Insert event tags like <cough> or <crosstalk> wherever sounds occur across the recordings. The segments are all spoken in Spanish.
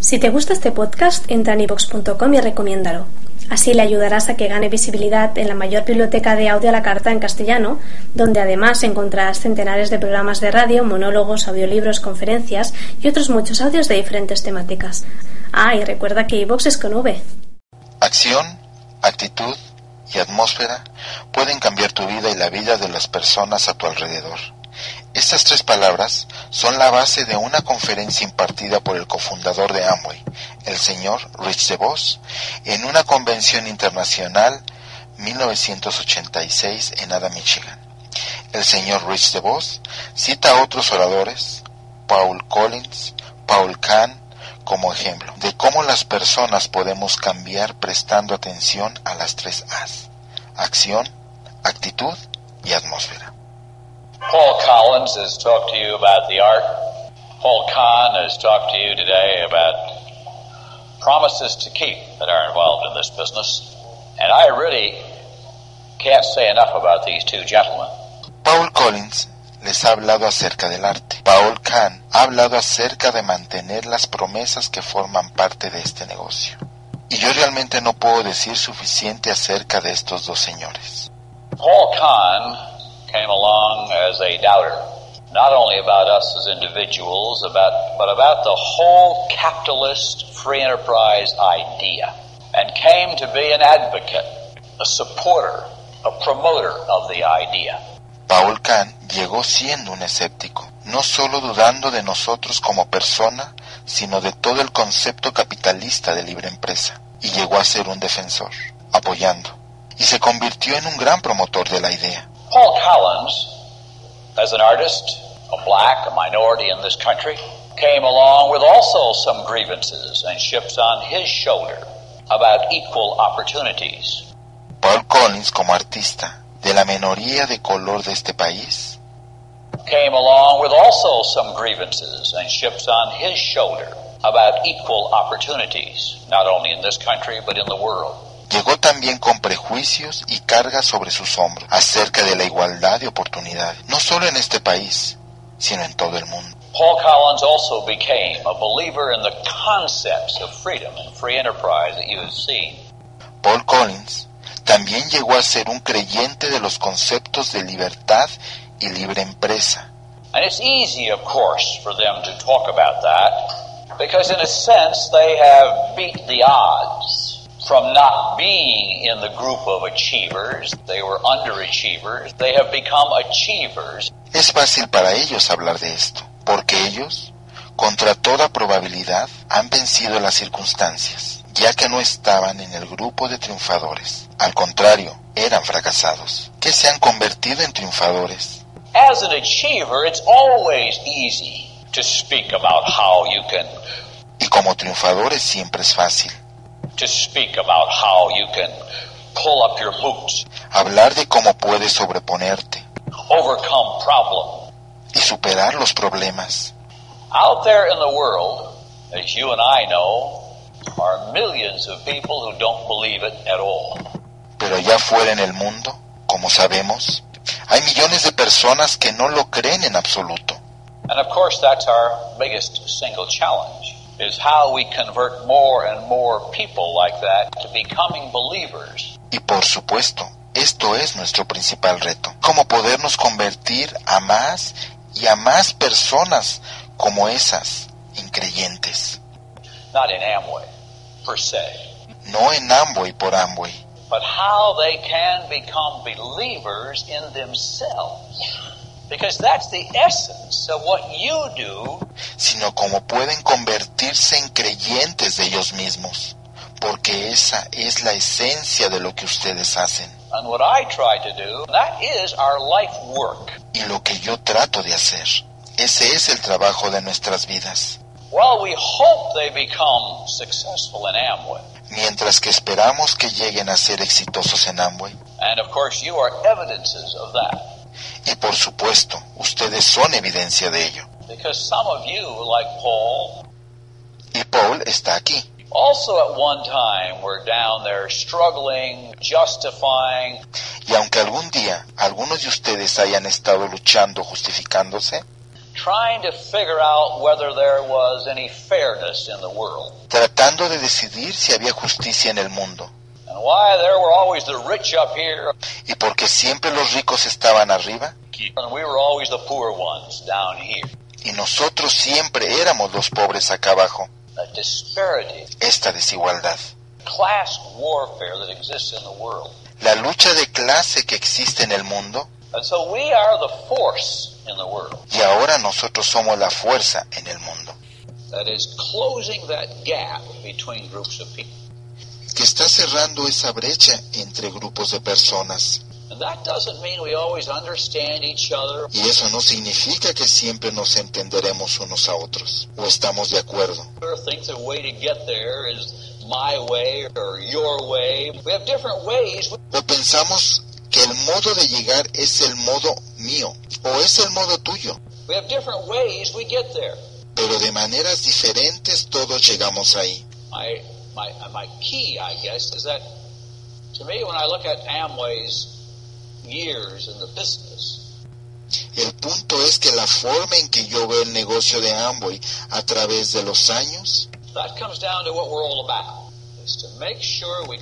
Si te gusta este podcast, entra en ivox.com y recomiéndalo. Así le ayudarás a que gane visibilidad en la mayor biblioteca de audio a la carta en castellano, donde además encontrarás centenares de programas de radio, monólogos, audiolibros, conferencias y otros muchos audios de diferentes temáticas. Ah, y recuerda que iVox es con V. Acción, actitud y atmósfera pueden cambiar tu vida y la vida de las personas a tu alrededor. Estas tres palabras son la base de una conferencia impartida por el cofundador de Amway, el señor Rich DeVos, en una convención internacional 1986 en Ada, Michigan. El señor Rich DeVos cita a otros oradores, Paul Collins, Paul Kahn, como ejemplo de cómo las personas podemos cambiar prestando atención a las tres A's, acción, actitud y atmósfera. Paul Collins has talked to you about the art. Paul Kahn has talked to you today about promises to keep that are involved in this business. And I really can't say enough about these two gentlemen. Paul Collins les ha hablado acerca del arte. Paul Kahn ha hablado acerca de mantener las promesas que forman parte de este negocio. Y yo realmente no puedo decir suficiente acerca de estos dos señores. Paul Kahn came along as a doubter, not only about us as individuals, about, but about the whole capitalist free enterprise idea, and came to be an advocate, a supporter, a promoter of the idea. Paul Kahn llegó siendo un escéptico, no solo dudando de nosotros como persona, sino de todo el concepto capitalista de libre empresa, y llegó a ser un defensor, apoyando, y se convirtió en un gran promotor de la idea. Paul Collins, as an artist, a black, a minority in this country, came along with also some grievances and ships on his shoulder about equal opportunities. Paul Collins, como artista de la minoría de color de este país, came along with also some grievances and ships on his shoulder about equal opportunities, not only in this country but in the world. Llegó también con prejuicios y cargas sobre sus hombros acerca de la igualdad de oportunidades, no solo en este país, sino en todo el mundo. Paul Collins also became a believer in the concepts of freedom and free enterprise that you have seen. Paul Collins también llegó a ser un creyente de los conceptos de libertad y libre empresa. And it's easy, of course, for them to talk about that because in a sense they have beat the odds from not being in the group of achievers, they were underachievers, they have become achievers. Es fácil para ellos hablar de esto, porque ellos, contra toda probabilidad, han vencido las circunstancias, ya que no estaban en el grupo de triunfadores. Al contrario, eran fracasados, que se han convertido en triunfadores. As an achiever, it's always easy to speak about how you can y como triunfadores siempre es fácil to speak about how you can pull up your boots. Hablar de cómo puedes sobreponerte. Overcome problem. Y superar los problemas. Out there in the world, as you and I know, are millions of people who don't believe it at all. Pero allá fuera en el mundo, como sabemos, hay millones de personas que no lo creen en absoluto. And of course that's our biggest single challenge is how we convert more and more people like that to becoming believers. Y por supuesto, esto es nuestro principal reto. Cómo podernos convertir a más y a más personas como esas increyentes. Not in Amway, per se. No en Amway por Amway. But how they can become believers in themselves. Because that's the essence of what you do. Sino como pueden convertirse en creyentes de ellos mismos, porque esa es la esencia de lo que ustedes hacen. And what I try to do, that is our life work. Y lo que yo trato de hacer, ese es el trabajo de nuestras vidas. While we hope they become successful in Amway, mientras que esperamos que lleguen a ser exitosos en Amway. and of course you are evidences of that, Y por supuesto, ustedes son evidencia de ello. because some of you, like Paul, Y Paul está aquí. also at one time were down there struggling, justifying, Y aunque algún día algunos de ustedes hayan estado luchando, justificándose, trying to figure out whether there was any fairness in the world, tratando de decidir si había justicia en el mundo, and why there were always the rich up here, y porque siempre los ricos estaban arriba, and we were always the poor ones down here. y nosotros siempre éramos los pobres acá abajo. Esta desigualdad, class warfare that exists in the world. la lucha de clase que existe en el mundo, And so we are the force in the world. Y ahora nosotros somos la fuerza en el mundo, que está cerrando esa brecha entre grupos de personas. And that doesn't mean we always understand each other. Y eso no significa que siempre nos entenderemos unos a otros o estamos de acuerdo. O pensamos que el modo de llegar es el modo mío o es el modo tuyo, We have different ways we get there. pero de maneras diferentes todos llegamos ahí. My, my, my key, I guess, is that to me, when I look at Amway's years in the business, El punto es que la forma en que yo veo el negocio de Amway a través de los años that comes down to what we're all about, is to make sure we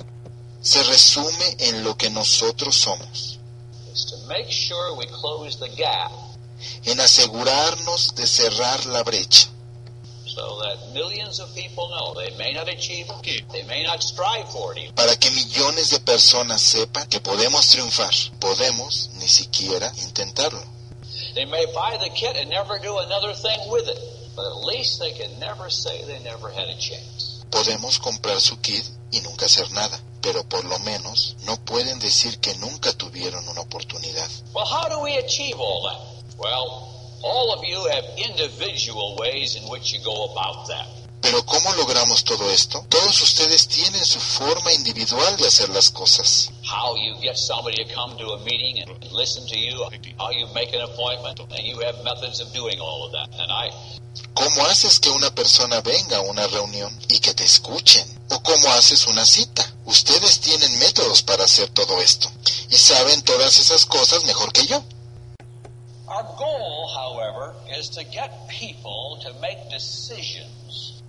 se resume en lo que nosotros somos, is to make sure we close the gap en asegurarnos de cerrar la brecha, para que millones de personas sepan que podemos triunfar, podemos ni siquiera intentarlo. They may buy the kit and never do another thing with it, but at least they can never say they never had a chance. Podemos comprar su kit y nunca hacer nada, pero por lo menos no pueden decir que nunca tuvieron una oportunidad. Well, how do we achieve all that? Well, all of you have individual ways in which you go about that. Pero ¿cómo logramos todo esto? Todos ustedes tienen su forma individual de hacer las cosas. How you get somebody to come to a meeting and listen to you, how you make an appointment, and you have methods of doing all of that. And I, ¿Cómo haces que una persona venga a una reunión y que te escuchen? ¿O cómo haces una cita? Ustedes tienen métodos para hacer todo esto y saben todas esas cosas mejor que yo. Our goal, however, is to get people to make decisions.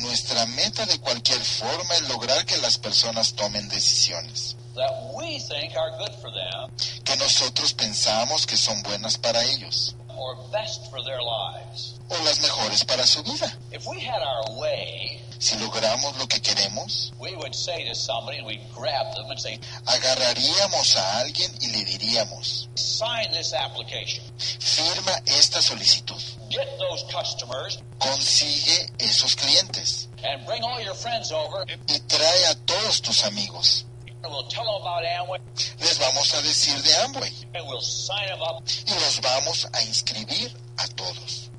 Nuestra meta de cualquier forma es lograr que las personas tomen decisiones. That we think are good for them. Que nosotros pensamos que son buenas para ellos or best for their lives. o las mejores para su vida. If we had our way, Si logramos lo que queremos, we would say to somebody and we'd grab them and say, agarraríamos a alguien y le diríamos, sign this application. firma esta solicitud, Get those customers consigue esos clientes and bring all your friends over y trae a todos tus amigos. And we'll tell them about Amway Les vamos a decir de Amway and we'll sign them up. y los vamos a inscribir a todos.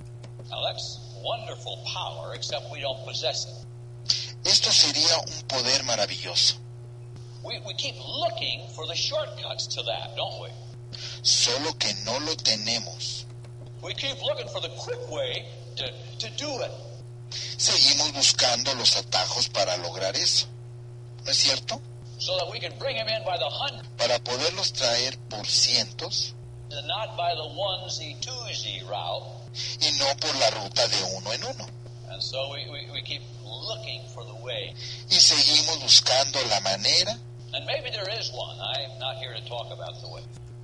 Now that's wonderful power, except we don't possess it. Esto sería un poder maravilloso, We, we keep looking for the shortcuts to that, don't we? solo que no lo tenemos. We keep looking for the quick way to, to do it. Seguimos buscando los atajos para lograr eso. ¿No es cierto? So that we can bring them in by the hundred Para poderlos traer por cientos and not by the onesie twosie route. y no por la ruta de uno en uno. And so we, we, we keep looking for the way. Y seguimos buscando la manera, And maybe there is one. I'm not here to talk about the way.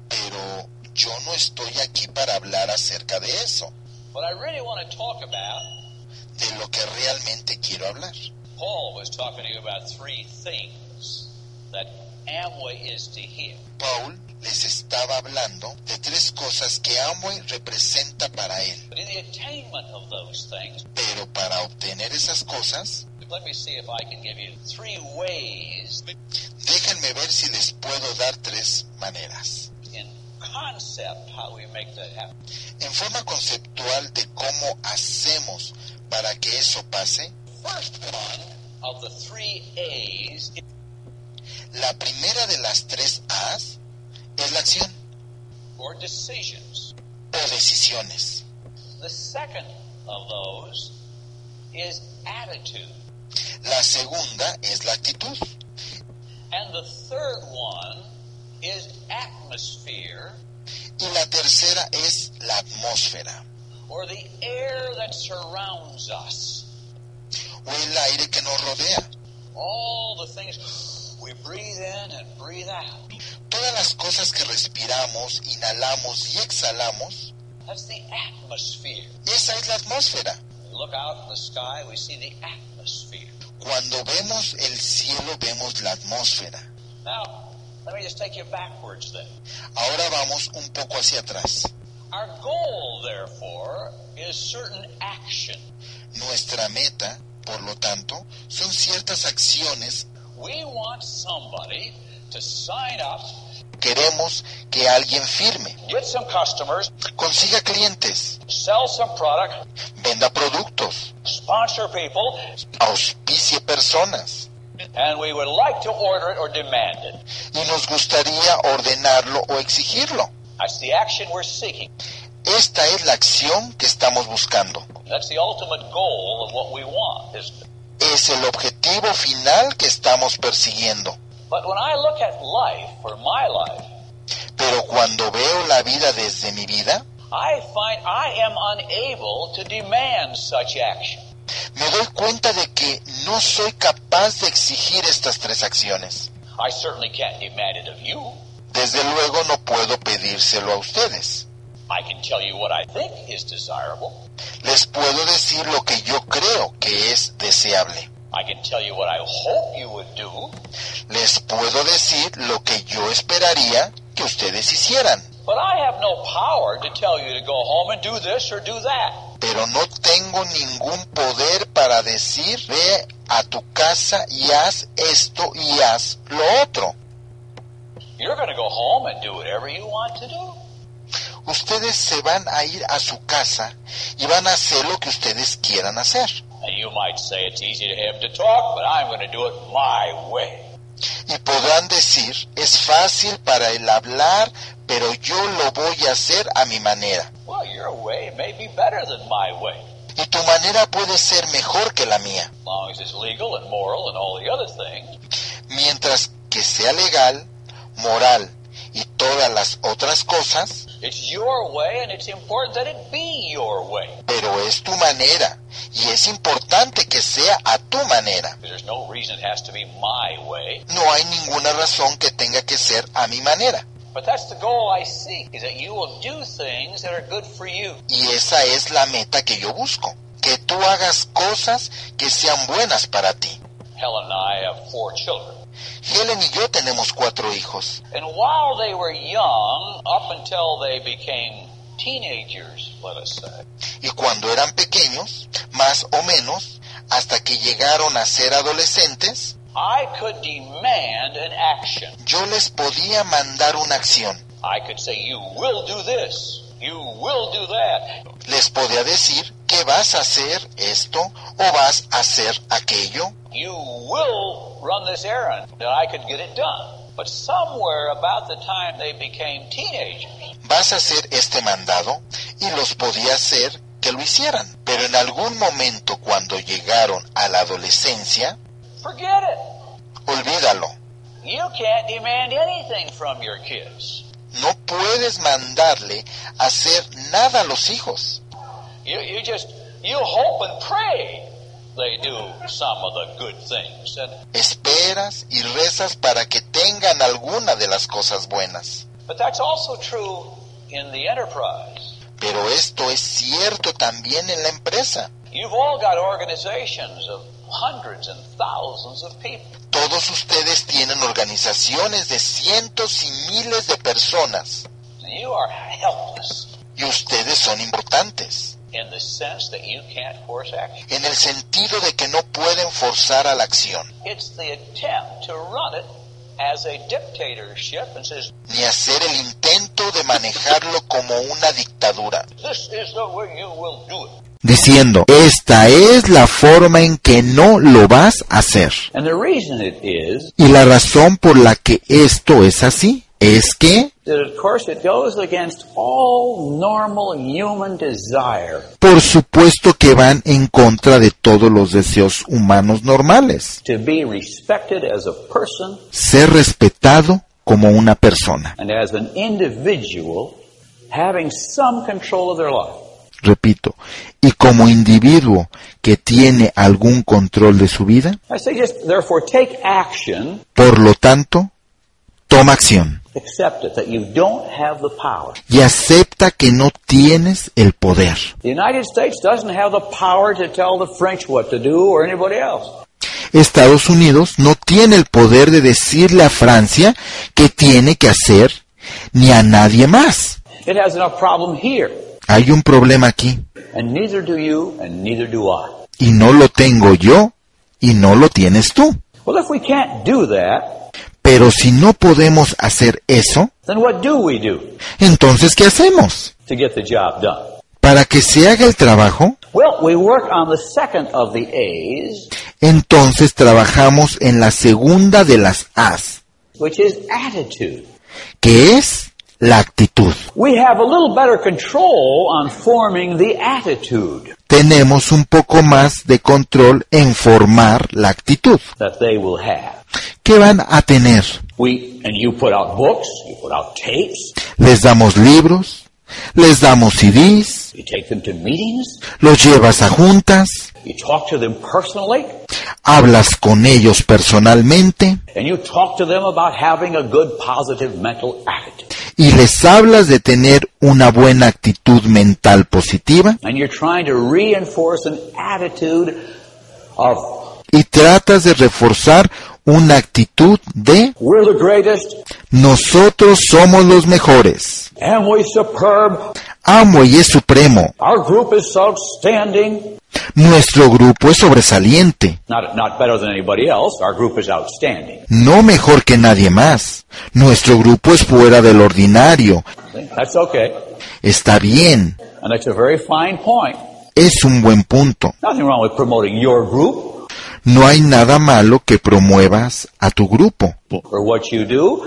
pero yo no estoy aquí para hablar acerca de eso, But I really want to talk about, de lo que realmente quiero hablar. Paul was talking to you about three things that Amway is to him. Paul les estaba hablando de tres cosas que Amway representa para él, pero para obtener esas cosas, let me see if I can give you three ways déjenme ver si les puedo dar tres maneras. En forma conceptual de cómo hacemos para que eso pase, First one of the three A's la primera de las tres A's es la acción or decisions. o decisiones. The second of those is attitude. La segunda es la actitud. And the third one is atmosphere Y la tercera es la atmósfera or the air that surrounds us. o el aire que nos rodea. All the things we breathe in and breathe out. Todas las cosas que respiramos, inhalamos y exhalamos, That's the atmosphere. esa es la atmósfera. We look out in the sky, we see the atmosphere. Cuando vemos el cielo vemos la atmósfera. Now, let me just take you backwards then. Ahora vamos un poco hacia atrás. Our goal, therefore, is certain action. Nuestra meta, por lo tanto, son ciertas acciones. We want somebody to sign up, Queremos que alguien firme, get some customers, consiga clientes, sell some product, venda productos, sponsor people, auspicie personas. and we would like to order it or demand it. Y nos gustaría ordenarlo o exigirlo. That's the action we're seeking. Esta es la acción que estamos buscando. That's the ultimate goal of what we want, isn't it? Es el objetivo final que estamos persiguiendo. Pero cuando veo la vida desde mi vida, I find I am unable to demand such action. me doy cuenta de que no soy capaz de exigir estas tres acciones. I certainly can't demand it of you. Desde luego no puedo pedírselo a ustedes. I can tell you what I think is desirable. Les puedo decir lo que yo creo que es deseable. I can tell you what I hope you would do. Les puedo decir lo que yo esperaría que ustedes hicieran. But I have no power to tell you to go home and do this or do that. Pero no tengo ningún poder para decir, ve a tu casa y haz esto y haz lo otro. You're going to go home and do whatever you want to do. Ustedes se van a ir a su casa y van a hacer lo que ustedes quieran hacer. And you might say it's easy to him to talk, but I'm going to do it my way. Y podrán decir, es fácil para él hablar, pero yo lo voy a hacer a mi manera. Well, your way may be better than my way, Y tu manera puede ser mejor que la mía, mientras que sea legal, moral y todas las otras cosas, It's your way, and it's important that it be your way. pero es tu manera y es importante que sea a tu manera. There's no reason it has to be my way. No hay ninguna razón que tenga que ser a mi manera. But that's the goal I seek, is that you will do things that are good for you. Y esa es la meta que yo busco, que tú hagas cosas que sean buenas para ti. Helen and I have four children. Helen y yo tenemos cuatro hijos. And while they were young, up until they became teenagers, let us say, Y cuando eran pequeños, más o menos, hasta que llegaron a ser adolescentes, I could demand an action. yo les podía mandar una acción. I could say, you will do this. You will do that. Les podía decir que vas a hacer esto o vas a hacer aquello. You will run this errand. And I could get it done. But somewhere about the time they became teenagers, Vas a hacer este mandado y los podía hacer que lo hicieran. Pero en algún momento cuando llegaron a la adolescencia, forget it. olvídalo. You can't demand anything from your kids. No puedes mandarle hacer nada a los hijos. You, you just, you hope and pray they do some of the good things. And, Esperas y rezas para que tengan alguna de las cosas buenas. but that's also true in the enterprise. Pero esto es cierto también en la empresa. You've all got organizations of hundreds and thousands of people. Todos ustedes tienen organizaciones de cientos y miles de personas you are helpless y ustedes son importantes in the sense that you can't force action. en el sentido de que no pueden forzar a la acción. It's the attempt to run it as a dictatorship and says, ni hacer el intento de manejarlo como una dictadura, this is the way you will do it. diciendo, esta es la forma en que no lo vas a hacer. And the reason it is Y la razón por la que esto es así es que, that, of course, it goes against all normal human desire por supuesto que van en contra de todos los deseos humanos normales. to be respected as a person Ser respetado como una persona. and as an individual having some control of their life. Repito, y como individuo que tiene algún control de su vida, I say just, therefore, take action, por lo tanto, toma acción accept it, that you don't have the power. y acepta que no tienes el poder. The United States doesn't have the power to tell the French what to do or anybody else. Estados Unidos no tiene el poder de decirle a Francia qué tiene que hacer, ni a nadie más. It has enough problem here, Hay un problema aquí, and neither do you, and neither do I. y no lo tengo yo, y no lo tienes tú. Pero si no podemos hacer eso, then what do we do entonces ¿qué hacemos? Para que se haga el trabajo, Well, we work on the second of the A's, entonces trabajamos en la segunda de las A's, which is attitude. que es la actitud. We have a little better control on forming the attitude Tenemos un poco más de control en formar la actitud. ¿Qué van a tener? We and you put out books, you put out tapes, Les damos libros, les damos CDs, you take them to meetings, los llevas a juntas, you talk to them personally, hablas con ellos personalmente and you talk to them about having a good positive mental attitude. Y les hablas de tener una buena actitud mental positiva y tratas de reforzar una actitud de we're the greatest, nosotros somos los mejores. Superb, Amway es supremo. our group is outstanding. Nuestro grupo es sobresaliente. Not, not better than anybody else, our group is outstanding. No mejor que nadie más. Nuestro grupo es fuera del ordinario. See? That's okay. Está bien. And that's a very fine point. Es un buen punto. Nothing wrong with promoting your group No hay nada malo que promuevas a tu grupo or what you do.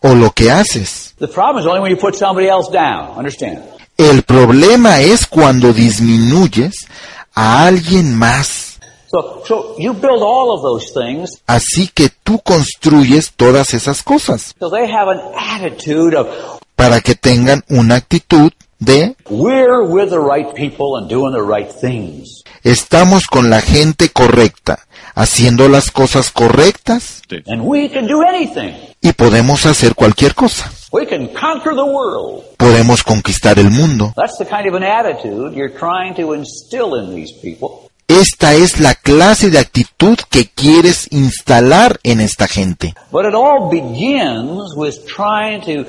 o lo que haces. El problema es cuando disminuyes a alguien más. So, so you build all of those things Así que tú construyes todas esas cosas so they have an attitude of para que tengan una actitud de we're with the right people and doing the right things. estamos con la gente correcta, haciendo las cosas correctas And we can do anything. y podemos hacer cualquier cosa. We can conquer the world. Podemos conquistar el mundo. That's the kind of an attitude you're trying to instill in these people. Esta es la clase de actitud que quieres instalar en esta gente. But it all begins with trying to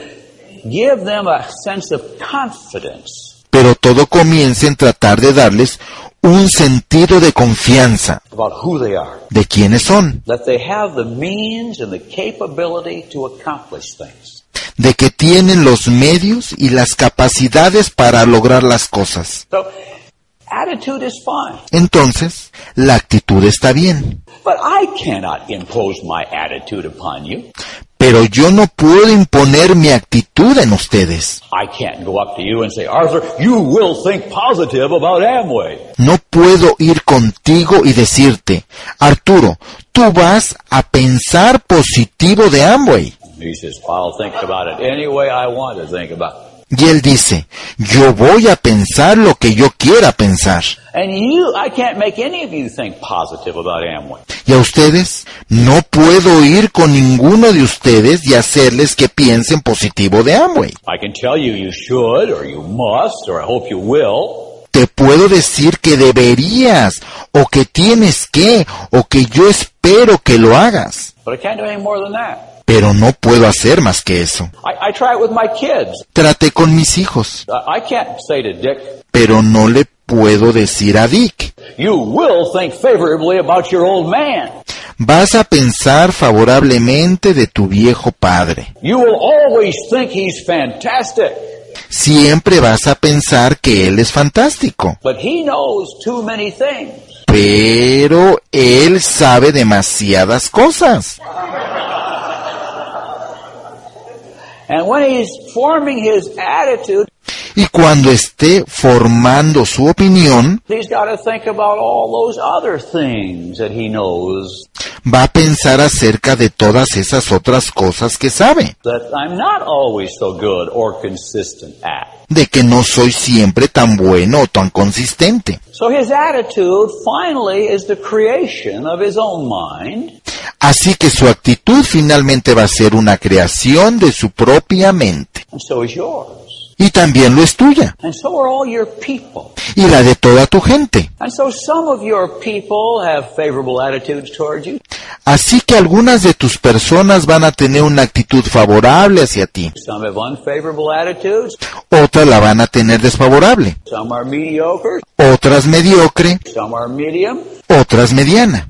give them a sense of confidence Pero todo comienza en tratar de darles un sentido de confianza about who they are. de quiénes son, That they have the means and the capability to accomplish things. De que tienen los medios y las capacidades para lograr las cosas. Entonces, la actitud está bien. Pero yo no puedo imponer mi actitud en ustedes. I can't go up to you and say, Arthur, you will think positive about Amway. No puedo ir contigo y decirte, Arturo, tú vas a pensar positivo de Amway. He says, I'll think about it any way I want to think about it. Y él dice, yo voy a pensar lo que yo quiera pensar. And you, I can't make any of you think positive about Amway. Y a ustedes, no puedo ir con ninguno de ustedes y hacerles que piensen positivo de Amway. I can tell you you should, or you must, or I hope you will. Te puedo decir que deberías, o que tienes que, o que yo espero que lo hagas. But I can't do any more than that. Pero no puedo hacer más que eso. I, I try it with my kids. Traté con mis hijos, I I can't say to Dick, pero no le puedo decir a Dick, you will think favorably about your old man. vas a pensar favorablemente de tu viejo padre. You will always think he's fantastic, Siempre vas a pensar que él es fantástico. but he knows too many things. Pero él sabe demasiadas cosas. And when he's forming his attitude, Y cuando esté formando su opinión, he's got to think about all those other things that he knows va a pensar acerca de todas esas otras cosas que sabe. De que no soy siempre tan bueno o tan consistente. So his attitude finally is the creation of his own mind, Así que su actitud finalmente va a ser una creación de su propia mente. Y también lo es tuya. And so are all your people. Y la de toda tu gente. And so some of your people have favorable attitudes towards you. Así que algunas de tus personas van a tener una actitud favorable hacia ti. Some have unfavorable attitudes. Otras la van a tener desfavorable. Some are mediocre. Otras mediocre. Otras mediana.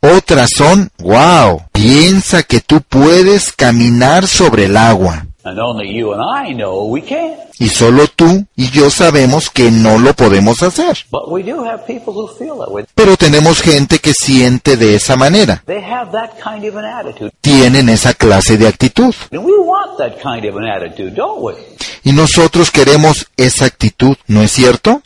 Otras son, wow, piensa que tú puedes caminar sobre el agua. And only you and I know we can't. Y solo tú y yo sabemos que no lo podemos hacer. But we do have people who feel that way. Pero tenemos gente que siente de esa manera. They have that kind of an attitude. Tienen esa clase de actitud. And we want that kind of an attitude, don't we? Y nosotros queremos esa actitud, ¿no es cierto?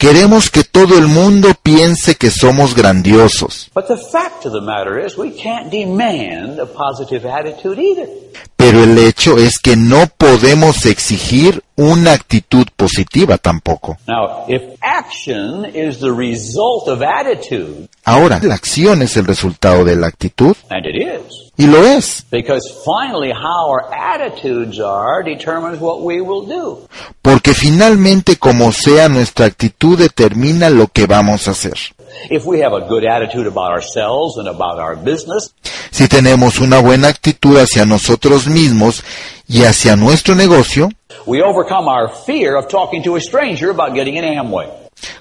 Queremos que todo el mundo piense que somos grandiosos. But the fact of the matter is we can't demand a positive attitude either. Pero el hecho es que no podemos exigir una actitud positiva tampoco. Now, if action is the result of attitude, Ahora, la acción es el resultado de la actitud, and it is, y lo es, because finally how our attitudes are determines what we will do. porque finalmente como sea nuestra actitud determina lo que vamos a hacer. If we have a good attitude about ourselves and about our business, Si tenemos una buena actitud hacia nosotros mismos y hacia nuestro negocio, we overcome our fear of talking to a stranger about getting an Amway.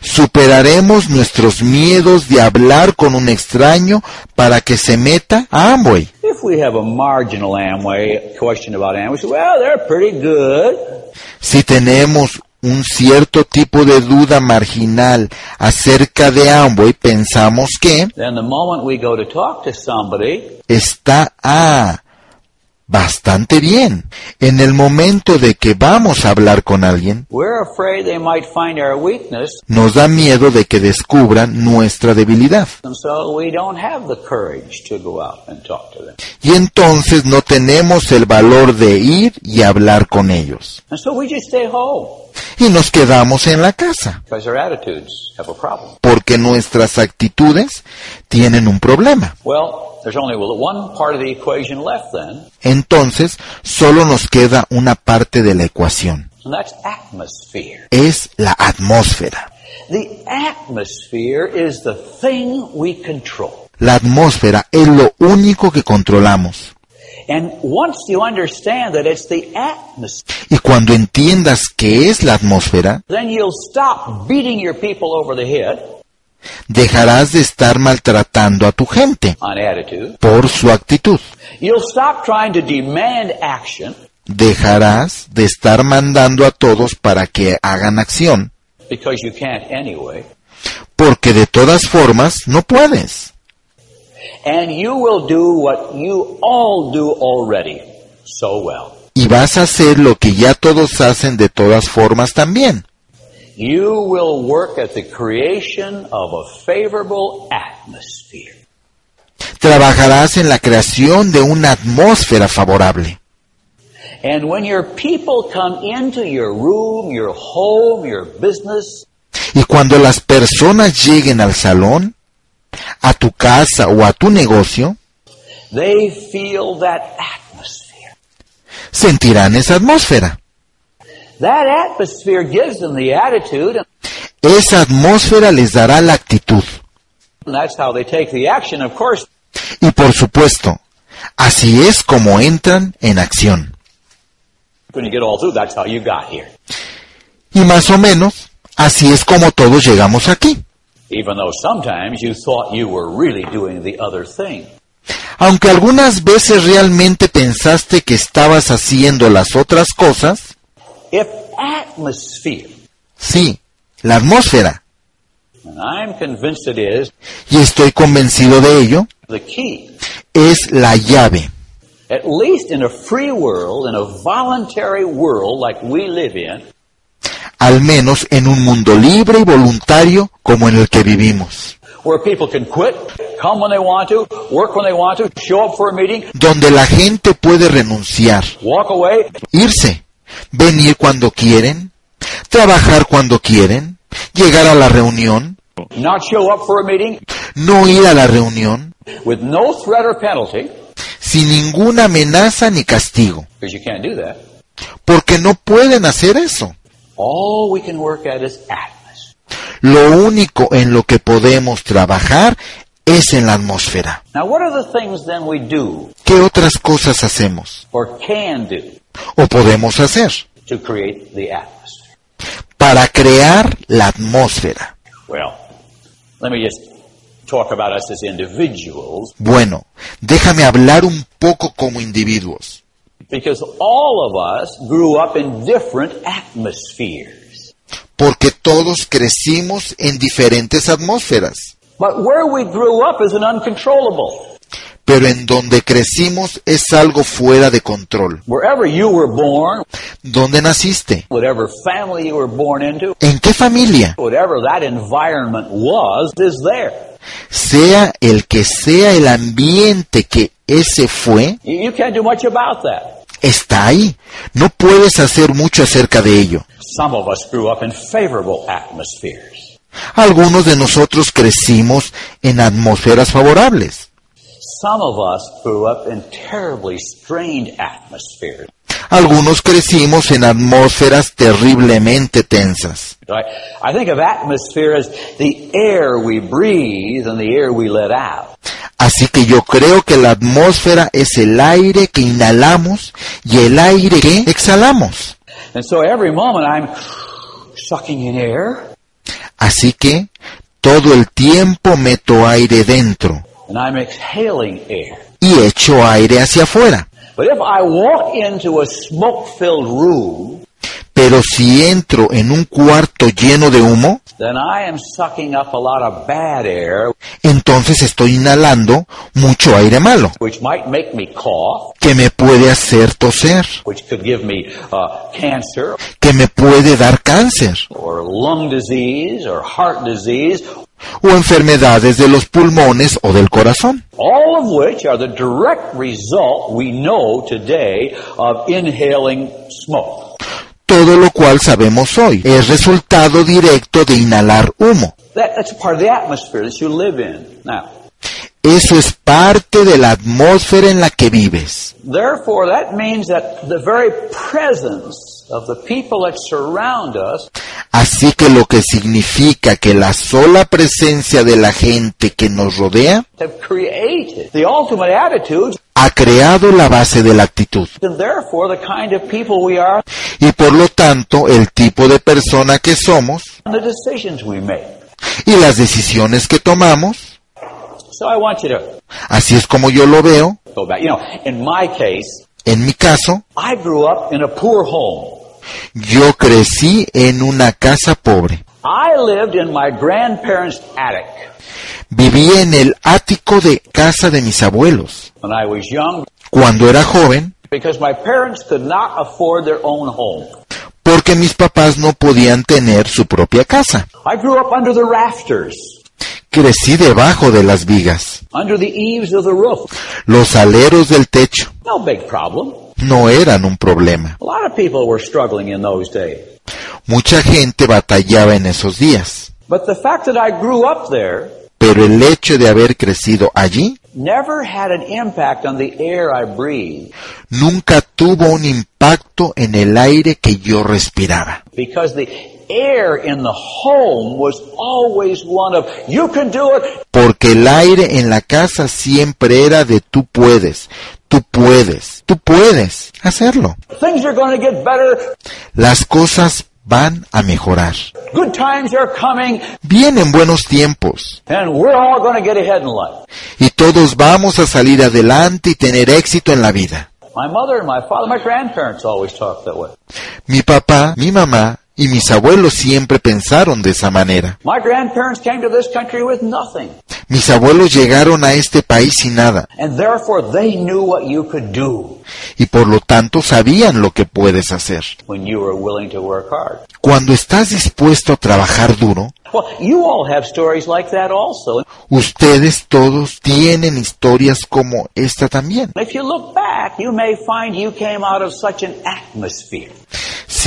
superaremos nuestros miedos de hablar con un extraño para que se meta a Amway. If we have a marginal Amway question about Amway, we say, well, they're pretty good. Si tenemos un cierto tipo de duda marginal acerca de Amway, pensamos que Then the moment we go to talk to somebody, está ah, bastante bien. En el momento de que vamos a hablar con alguien, nos da miedo de que descubran nuestra debilidad. Y entonces no tenemos el valor de ir y hablar con ellos. Y nos quedamos en la casa, porque nuestras actitudes tienen un problema. Well, there's only one part of the equation left then, Entonces solo nos queda una parte de la ecuación. and that's atmosphere. Es la atmósfera. The atmosphere is the thing we control. La atmósfera es lo único que controlamos. And once you understand that it's the atmosphere, Y cuando entiendas qué es la atmósfera, dejarás de estar maltratando a tu gente por su actitud. Dejarás de estar mandando a todos para que hagan acción, porque de todas formas no puedes. And you will do what you all do already so well. Y vas a hacer lo que ya todos hacen de todas formas también. You will work at the creation of a favorable atmosphere. Trabajarás en la creación de una atmósfera favorable. And when your people come into your room, your home, your business, Y cuando las personas lleguen al salón, a tu casa o a tu negocio, they feel that atmosphere. sentirán esa atmósfera. That atmosphere gives them the attitude, Esa atmósfera les dará la actitud. and that's how they take the action. Of course, Y por supuesto, así es como entran en acción. Y más o menos, así es como todos llegamos aquí. Even though sometimes you thought you were really doing the other thing. Aunque algunas veces realmente pensaste que estabas haciendo las otras cosas, sí, la atmósfera, and I'm convinced it is, y estoy convencido de ello, the key, es la llave. at least in a free world, in a voluntary world like we live in, al menos en un mundo libre y voluntario como en el que vivimos, where people can quit, come when they want to, work when they want to, show up for a meeting, donde la gente puede renunciar, walk away, irse, venir cuando quieren, trabajar cuando quieren, llegar a la reunión, not show up for a meeting no ir a la reunión, with no threat or penalty, sin ninguna amenaza ni castigo, porque no pueden hacer eso. All we can work at is atmosphere. Lo único en lo que podemos trabajar es en la atmósfera. Now, what are the things then we do ¿Qué otras cosas hacemos o podemos hacer to create the atmosphere? para crear la atmósfera? Well, let me just talk about us as individuals Bueno, déjame hablar un poco como individuos, because all of us grew up in different atmospheres. porque todos crecimos en diferentes atmósferas, But where we grew up is an uncontrollable. pero en donde crecimos es algo fuera de control. Wherever you were born, ¿Dónde naciste? whatever family you were born into, ¿En qué familia? whatever that environment was, is there. Sea el que sea el ambiente que ese fue, You, you can't do much about that. está ahí. No puedes hacer mucho acerca de ello. Some of us grew up in favorable atmospheres. Algunos de nosotros crecimos en atmósferas favorables. Some of us grew up in terribly strained atmospheres. Algunos crecimos en atmósferas terriblemente tensas. Así que yo creo que la atmósfera es el aire que inhalamos y el aire que exhalamos. And so every moment I'm <sighs> sucking in air Así que todo el tiempo meto aire dentro and I'm exhaling air. y echo aire hacia afuera. But if I walk into a smoke-filled room, Pero si entro en un cuarto lleno de humo, then I am sucking up a lot of bad air, entonces estoy inhalando mucho aire malo, which might make me cough, que me puede hacer toser, which could give me uh, cancer que me puede dar cáncer or lung disease or heart disease, o enfermedades de los pulmones o del corazón. Todo lo cual sabemos hoy es resultado directo de inhalar humo. Eso es parte de la atmósfera en la que vives. therefore, that means that the very presence of the people that surround us. Así que lo que significa que la sola presencia de la gente que nos rodea ha creado la base de la actitud. Y por lo tanto el tipo de persona que somos y las decisiones que tomamos. Así es como yo lo veo. En mi caso, Yo crecí en una casa pobre. I lived in my grandparents' attic. Viví en el ático de casa de mis abuelos. when I was young Cuando era joven, because my parents could not afford their own home. porque mis papás no podían tener su propia casa. I grew up under the rafters, Crecí debajo de las vigas. under the eaves of the roof. Los aleros del techo No big problem. no eran un problema. A lot of people were struggling in those days. Mucha gente batallaba en esos días. But the fact that I grew up there Pero el hecho de haber crecido allí never had an impact on the air I breathed nunca tuvo un impacto en el aire que yo respiraba. because the air in the home was always one of, you can do it, Porque el aire en la casa siempre era de tú puedes, tú puedes, tú puedes hacerlo. things are going to get better. Las cosas van a mejorar. Good times are coming, Vienen buenos tiempos and we're all going to get ahead in life. y todos vamos a salir adelante y tener éxito en la vida. My mother and my father, my grandparents always talked that way. Mi papá, mi mamá y mis abuelos siempre pensaron de esa manera. My grandparents came to this country with nothing, Mis abuelos llegaron a este país sin nada and therefore they knew what you could do y por lo tanto sabían lo que puedes hacer. when you were willing to work hard. Cuando estás dispuesto a trabajar duro, Well, you all have stories like that also. ustedes todos tienen historias como esta también.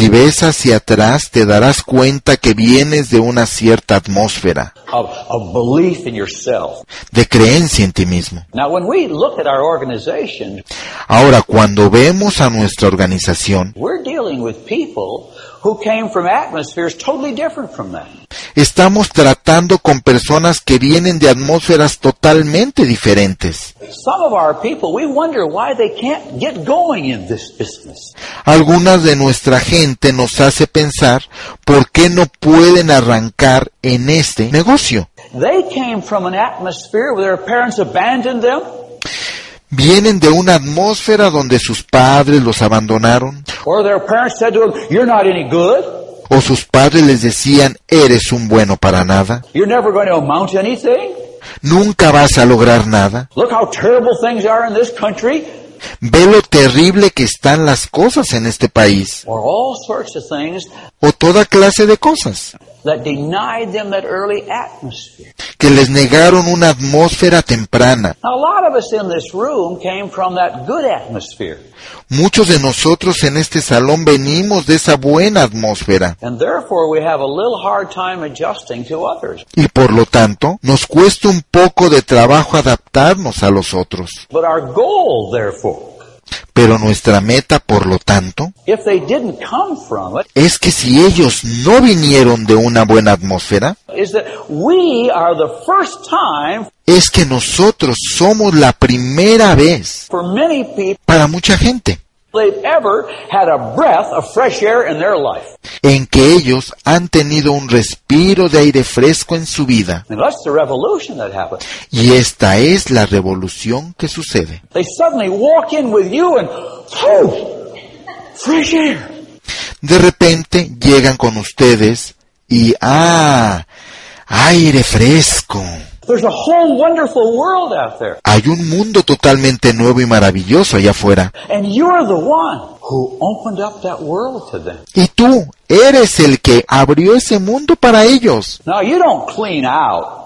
Si ves hacia atrás te darás cuenta que vienes de una cierta atmósfera Of, of belief in yourself. de creencia en ti mismo. Now, when we look at our organization, Ahora, cuando vemos a nuestra organización, we're dealing with people who came from atmospheres totally different from that. estamos tratando con personas que vienen de atmósferas totalmente diferentes. Some of our people, we wonder why they can't get going in this business. Algunas de nuestra gente nos hace pensar por qué no pueden arrancar en este negocio. They came from an atmosphere where their parents abandoned them, Vienen de una atmósfera donde sus padres los abandonaron or their parents said to them, You're not any good. o sus padres les decían eres un bueno para nada, You're never going to amount to anything. nunca vas a lograr nada. Look how terrible things are in this country. Ve lo terrible que están las cosas en este país o toda clase de cosas that denied them that early atmosphere. que les negaron una atmósfera temprana. Now, a lot of us in this room came from that good atmosphere. Muchos de nosotros en este salón venimos de esa buena atmósfera And therefore, we have a little hard time adjusting to others. y por lo tanto nos cuesta un poco de trabajo adaptarnos a los otros. But our goal, therefore, Pero nuestra meta, por lo tanto, es que si ellos no vinieron de una buena atmósfera, es que nosotros somos la primera vez para mucha gente they've ever had a breath of fresh air in their life. en que ellos han tenido un respiro de aire fresco en su vida. And that's the revolution that happened. Y esta es la revolución que sucede. They suddenly walk in with you and, whew, fresh air. De repente llegan con ustedes y ¡ah! aire fresco. There's a whole wonderful world out there. Hay un mundo totalmente nuevo y maravilloso allá afuera. And you're the one who opened up that world to them. Y tú eres el que abrió ese mundo para ellos. Now, you don't clean out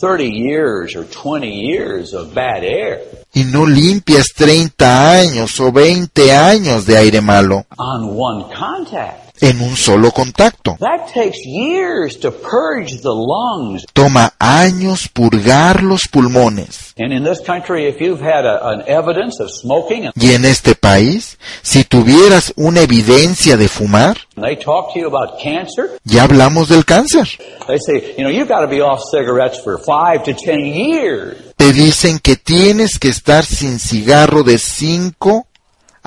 30 years or 20 years of bad air Y no limpias 30 años o 20 años de aire malo on one contact. En un solo contacto. That takes years to purge the lungs. Toma años purgar los pulmones. And in this country, if you've had a, an evidence of smoking and Y en este país, si tuvieras una evidencia de fumar, they talk to you about cancer, ya hablamos del cáncer. they say, you know, you've got to be off cigarettes for five to ten years. Te dicen que tienes que estar sin cigarro de 5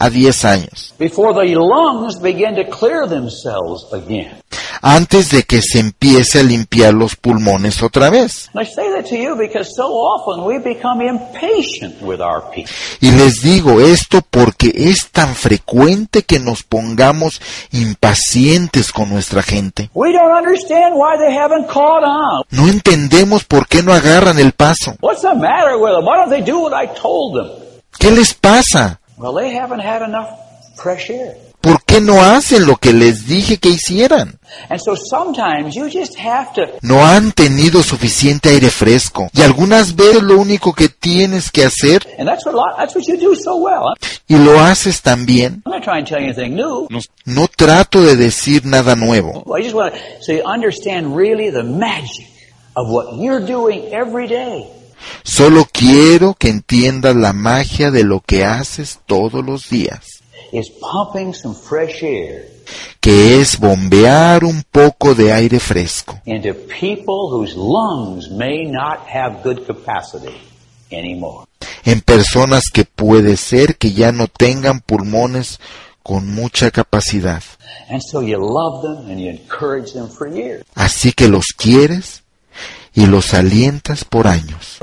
a 10 años before the lungs begin to clear themselves again. antes de que se empiece a limpiar los pulmones otra vez. And I say that to you because so often we become impatient with our people. Y les digo esto porque es tan frecuente que nos pongamos impacientes con nuestra gente. We don't understand why they haven't caught on. No entendemos por qué no agarran el paso. What's the matter with them? Why don't they do what I told them? ¿Qué les pasa? Well, they haven't had enough fresh air. ¿Por qué no hacen lo que les dije que hicieran? And so sometimes you just have to No han tenido suficiente aire fresco. Y algunas veces lo único que tienes que hacer, and that's what a lot, that's what you do so well. y lo haces también, I'm not trying to tell you anything new. no trato de decir nada nuevo. I just want to so you understand really the magic of what you're doing every day. Solo quiero que entiendas la magia de lo que haces todos los días, Is pumping some fresh air que es bombear un poco de aire fresco into people whose lungs may not have good capacity anymore. en personas que puede ser que ya no tengan pulmones con mucha capacidad. And so you love them and you encourage them for years. Así que los quieres y los alientas por años.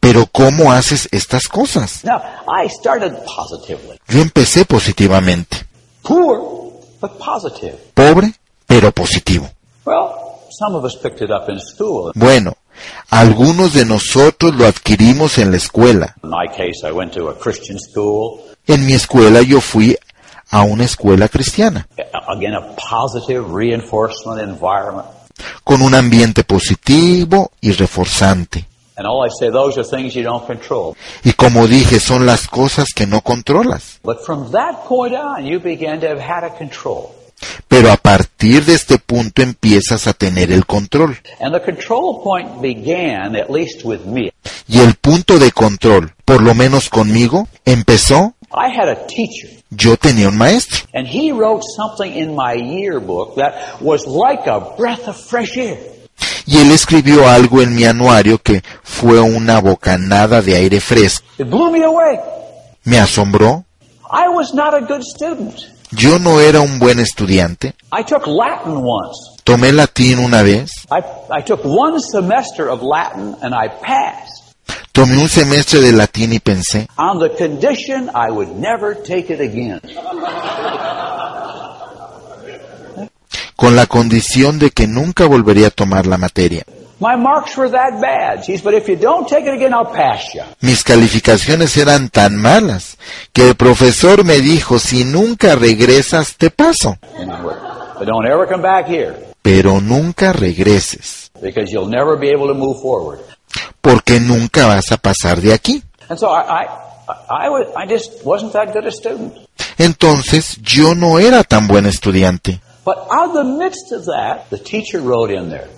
Pero ¿cómo haces estas cosas? Yo empecé positivamente. Poor, but positive. Pobre, pero positivo. Well, some of us picked it up in school. Bueno, algunos de nosotros lo adquirimos en la escuela. In my case, I went to a Christian school. En mi escuela yo fui a una escuela cristiana, Con un ambiente positivo y reforzante. And all I say, those are things you don't control. Y como dije, son las cosas que no controlas. But from that point on, you began to have had a control. Pero a partir de este punto empiezas a tener el control. And the control point began, at least with me. Y el punto de control, por lo menos conmigo, empezó, I had a teacher, yo tenía un maestro. and he wrote something in my yearbook that was like a breath of fresh air. Y él escribió algo en mi anuario que fue una bocanada de aire fresco. It blew me away. Me asombró. I was not a good student. Yo no era un buen estudiante. I took Latin once. Tomé latín una vez. I, I took one semester of Latin and I passed Tomé un semestre de latín y pensé, on the condition I would never take it again. con la condición de que nunca volvería a tomar la materia. My marks were that bad. She said, but if you don't take it again, I'll pass you. Mis calificaciones eran tan malas que el profesor me dijo, si nunca regresas, te paso. But don't ever come back here Pero nunca regreses, because you'll never be able to move forward. Porque nunca vas a pasar de aquí. And so I, I, I, was, I just wasn't that good a student. Entonces yo no era tan buen estudiante. But out of the midst of that, the teacher wrote in there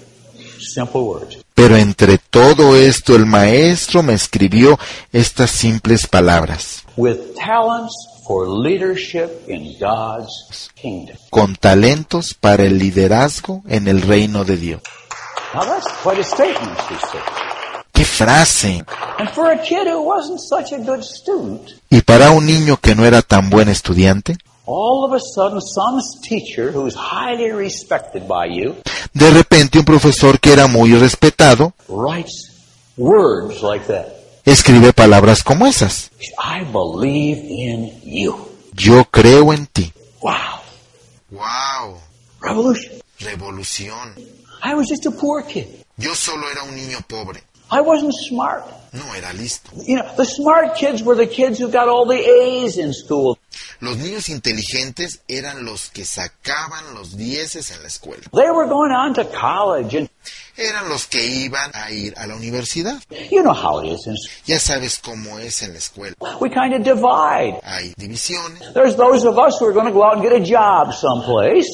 simple words. Pero entre todo esto el maestro me escribió estas simples palabras. With talents for leadership in God's kingdom. Con talentos para el liderazgo en el reino de Dios. ¡Qué frase! Y para un niño que no era tan buen estudiante, de repente un profesor que era muy respetado escribe palabras como esas. Yo creo en ti. Wow. ¡Wow! Revolution. Revolución. I was just a poor kid. Yo solo era un niño pobre. I wasn't smart. No era listo. You know, the smart kids were the kids who got all the A's in school. Los niños inteligentes eran los que sacaban los dieces en la escuela. They were going on to college, and Eran los que iban a ir a la universidad. you know how it is. In, Ya sabes cómo es en la escuela. we kind of divide. Hay divisiones. There's those of us who are going to go out and get a job someplace.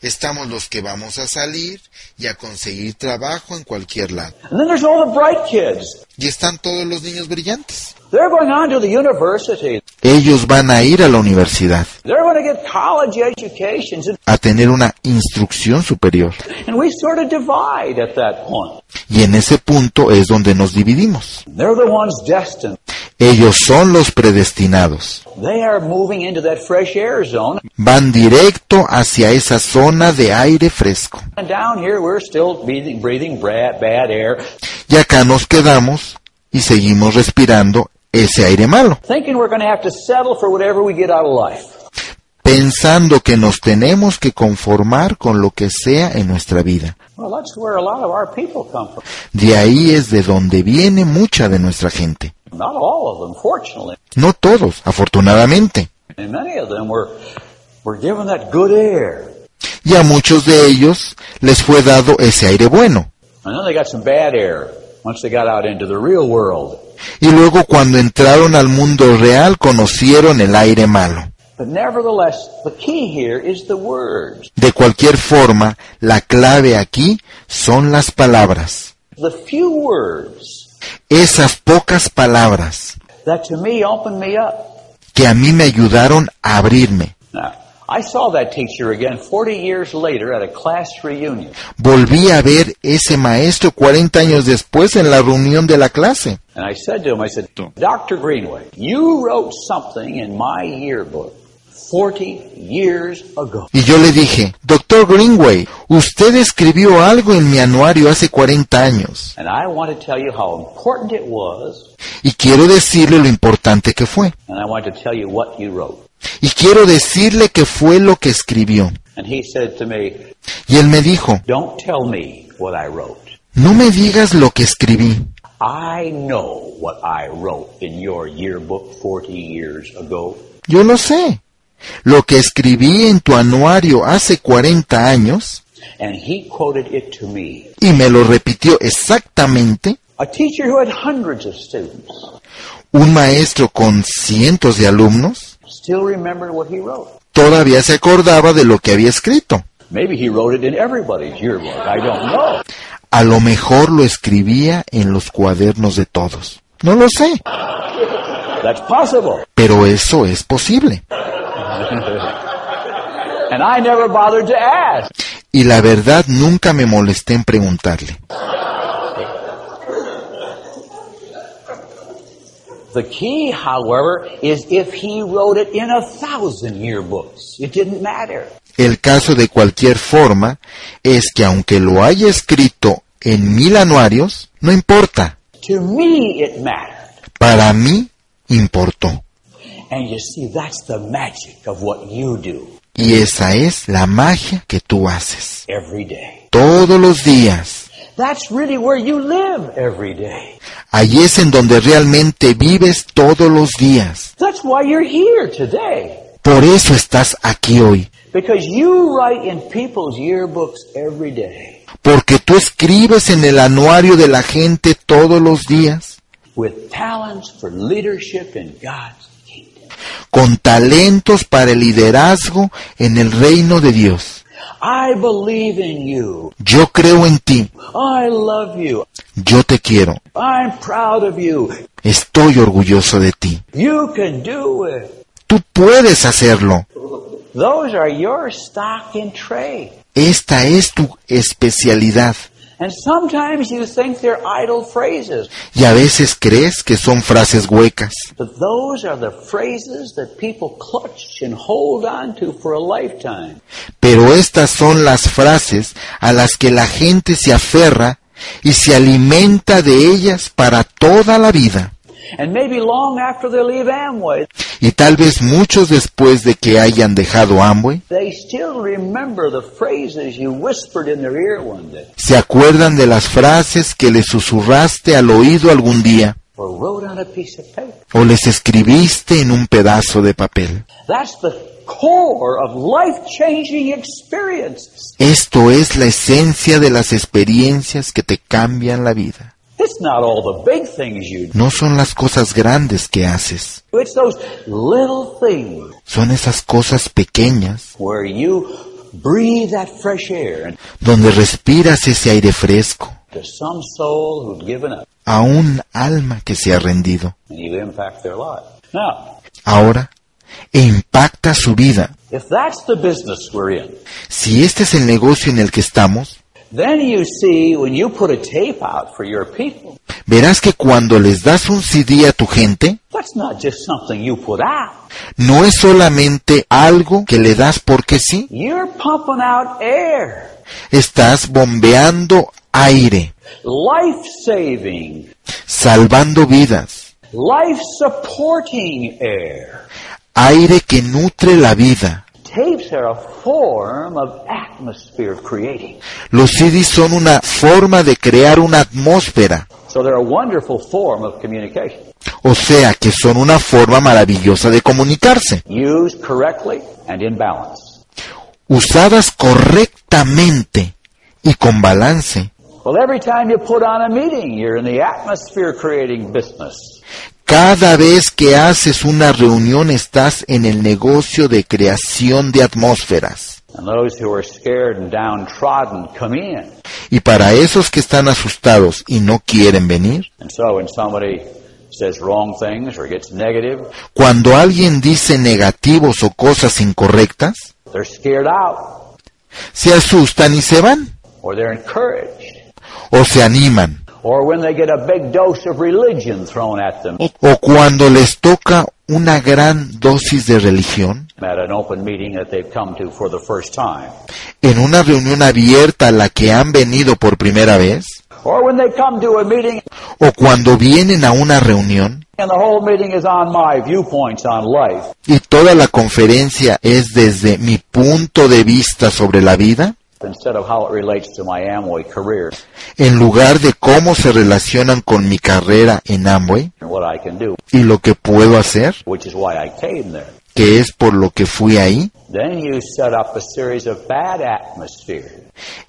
Estamos los que vamos a salir y a conseguir trabajo en cualquier lado. And then there's all the bright kids. Y están todos los niños brillantes. They're going on to the university. Ellos van a ir a la universidad, They're going to get college educations. And, a tener una instrucción superior. and we sort of divide at that point. Y en ese punto es donde nos dividimos. Ellos son los predestinados. They are moving into that fresh air zone. Van directo hacia esa zona de aire fresco. Y acá nos quedamos y seguimos respirando ese aire malo, pensando que nos tenemos que conformar con lo que sea en nuestra vida. De ahí es de donde viene mucha de nuestra gente. Not all of them, fortunately. No todos, afortunadamente. And many of them were, were given that good air. Y a muchos de ellos les fue dado ese aire bueno. And then they got some bad air once they got out into the real world. Y luego cuando entraron al mundo real conocieron el aire malo. But nevertheless, the key here is the words. De cualquier forma, la clave aquí son las palabras. The few words Esas pocas palabras that to me opened me up. que a mí me ayudaron a abrirme. Now, I saw that teacher again 40 years later at a class reunion. Volví a ver ese maestro 40 años después en la reunión de la clase. And I said to him, I said, Dr. Greenway, you wrote something in my yearbook 40 years ago. Y yo le dije, Doctor Greenway, usted escribió algo en mi anuario hace 40 años. And I want to tell you how important it was, Y quiero decirle lo importante que fue. and I want to tell you what you wrote. Y quiero decirle que fue lo que escribió. And he said to me, Y él me dijo, Don't tell me what I wrote. no me digas lo que escribí. I know what I wrote in your yearbook 40 years ago. Yo lo sé. Lo que escribí en tu anuario hace 40 años, And he quoted it to me. y me lo repitió exactamente, A teacher who had hundreds of students un maestro con cientos de alumnos, still remembered what he wrote. todavía se acordaba de lo que había escrito. Maybe he wrote it in everybody's yearbook. I don't know. A lo mejor lo escribía en los cuadernos de todos. No lo sé, That's possible. pero eso es posible. <laughs> And I never bothered to ask. Y la verdad nunca me molesté en preguntarle. The key, however, is if he wrote it in a thousand yearbooks. It didn't matter. El caso de cualquier forma es que aunque lo haya escrito en mil anuarios, no importa. To me, it mattered. Para mí importó. And you see, that's the magic of what you do Y esa es la magia que tú haces. every day. Todos los días. That's really where you live every day. Allí es en donde realmente vives todos los días. That's why you're here today. Por eso estás aquí hoy. Because you write in people's yearbooks every day Porque tú escribes en el anuario de la gente todos los días. With talents for leadership in God's kingdom. Con talentos para el liderazgo en el reino de Dios. I believe in you. Yo creo en ti. I love you. Yo te quiero. I'm proud of you. Estoy orgulloso de ti. You can do it. Tú puedes hacerlo. Those are your stock in trade. Esta es tu especialidad. And sometimes you think they're idle phrases, Y a veces crees que son frases huecas. but those are the phrases that people clutch and hold on to for a lifetime. Pero estas son las frases a las que la gente se aferra y se alimenta de ellas para toda la vida. And maybe long after they leave Amway, Y tal vez muchos después de que hayan dejado Amway, they still remember the phrases you whispered in their ear one day se acuerdan de las frases que les susurraste al oído algún día or wrote on a piece of paper. o les escribiste en un pedazo de papel. That's the core of life-changing experiences. Esto es la esencia de las experiencias que te cambian la vida. It's not all the big things you do. No son las cosas grandes que haces, It's those little things son esas cosas pequeñas where you breathe that fresh air and donde respiras ese aire fresco to some soul who's given up a un alma que se ha rendido. and you impact their life. Now, Ahora, e impacta su vida. if that's the business we're in, Si este es el negocio en el que estamos, then you see when you put a tape out for your people, verás que cuando les das un CD a tu gente, that's not just something you put out. no es solamente algo que le das porque sí, You're pumping out air, estás bombeando aire, salvando vidas, aire que nutre la vida. Los CDs son una forma de crear una atmósfera, So they're a wonderful form of communication. o sea que son una forma maravillosa de comunicarse. Usadas correctamente y con balance, Cada vez que haces una reunión estás en el negocio de creación de atmósferas. Y para esos que están asustados y no quieren venir, cuando alguien dice negativos o cosas incorrectas, they're scared out. se asustan y se van, or they're encouraged. O se animan, o cuando les toca una gran dosis de religión. At an open meeting that they've come to for the first time, en una reunión abierta a la que han venido por primera vez. Or when they come to a meeting. O cuando vienen a una reunión. And the whole meeting is on my viewpoints on life. y toda la conferencia es desde mi punto de vista sobre la vida Instead of how it relates to my Amway career en lugar de cómo se relacionan con mi carrera en Amway and what I can do, y lo que puedo hacer, which is why I came there. que es por lo que fui ahí, Then you set up a series of bad atmospheres.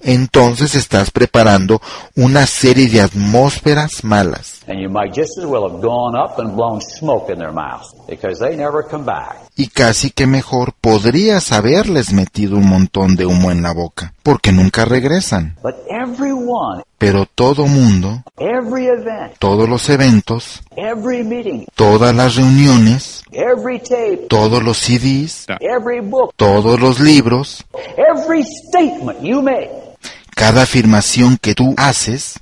entonces estás preparando una serie de atmósferas malas And you might just as well have gone up and blown smoke in their mouth because they never come back. Y casi que mejor podrías haberles metido un montón de humo en la boca, porque nunca regresan. But everyone, Pero todo mundo, every event, todos los eventos, every meeting, todas las reuniones, every tape, todos los CDs, every book, todos los libros, every statement you make, cada afirmación que tú haces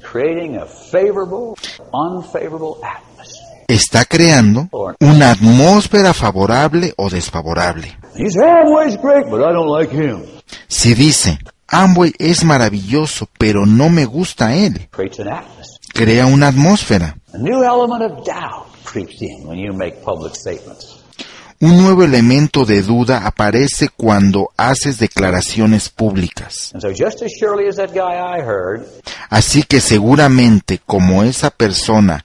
está creando una atmósfera favorable o desfavorable. Si dice, Amway es maravilloso, pero no me gusta él, crea una atmósfera. Un nuevo elemento de duda aparece cuando haces declaraciones públicas. Así que seguramente como esa persona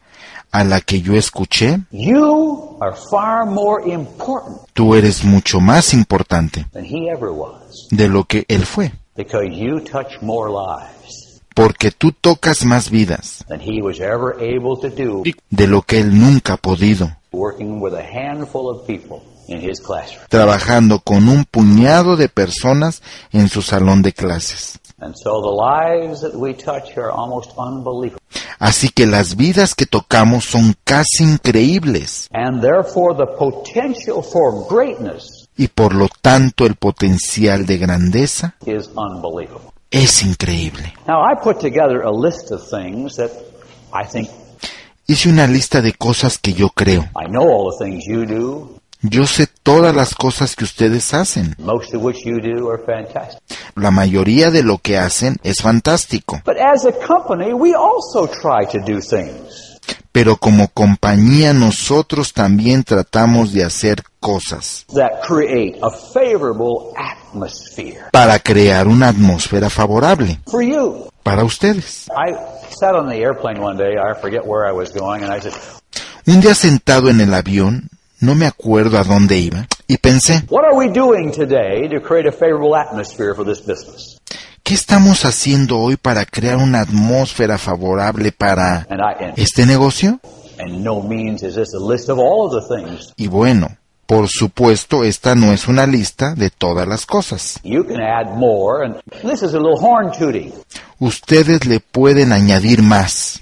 a la que yo escuché, you are far more important tú eres mucho más importante than he ever was de lo que él fue, because you touch more lives porque tú tocas más vidas than he was ever able to do de lo que él nunca ha podido, working with a handful of people in his classroom. trabajando con un puñado de personas en su salón de clases. And so the lives that we touch are almost unbelievable. Así que las vidas que tocamos son casi increíbles And therefore the potential for greatness y por lo tanto el potencial de grandeza is unbelievable. es increíble. Now I put together a list of things that I think Hice una lista de cosas que yo creo. I know all the things you do, Yo sé todas las cosas que ustedes hacen. most of which you do are fantastic. La mayoría de lo que hacen es fantástico. But as a company, we also try to do things. Pero como compañía nosotros también tratamos de hacer cosas that create a favorable atmosphere para crear una atmósfera favorable for you. para ustedes. I sat on the airplane one day, I forget where I was going, and I said, Un día sentado en el avión, no me acuerdo a dónde iba, y pensé, What are we doing today to create a favorable atmosphere for this business? ¿qué estamos haciendo hoy para crear una atmósfera favorable para este negocio? Y bueno, por supuesto, esta no es una lista de todas las cosas. You can add more, and this is a little horn tooting. Ustedes le pueden añadir más.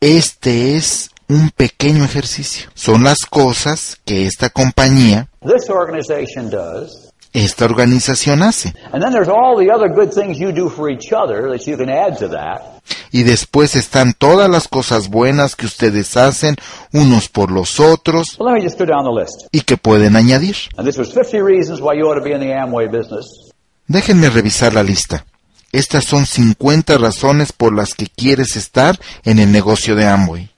Este es un pequeño ejercicio. Son las cosas que esta compañía, this organization does. esta organización hace. And then there's all the other good things you do for each other that you can add to that. Y después están todas las cosas buenas que ustedes hacen unos por los otros So let me just go down the list. y que pueden añadir. And this was 50 reasons why you ought to be in the Amway business. Déjenme revisar la lista. Estas son 50 razones por las que quieres estar en el negocio de Amway.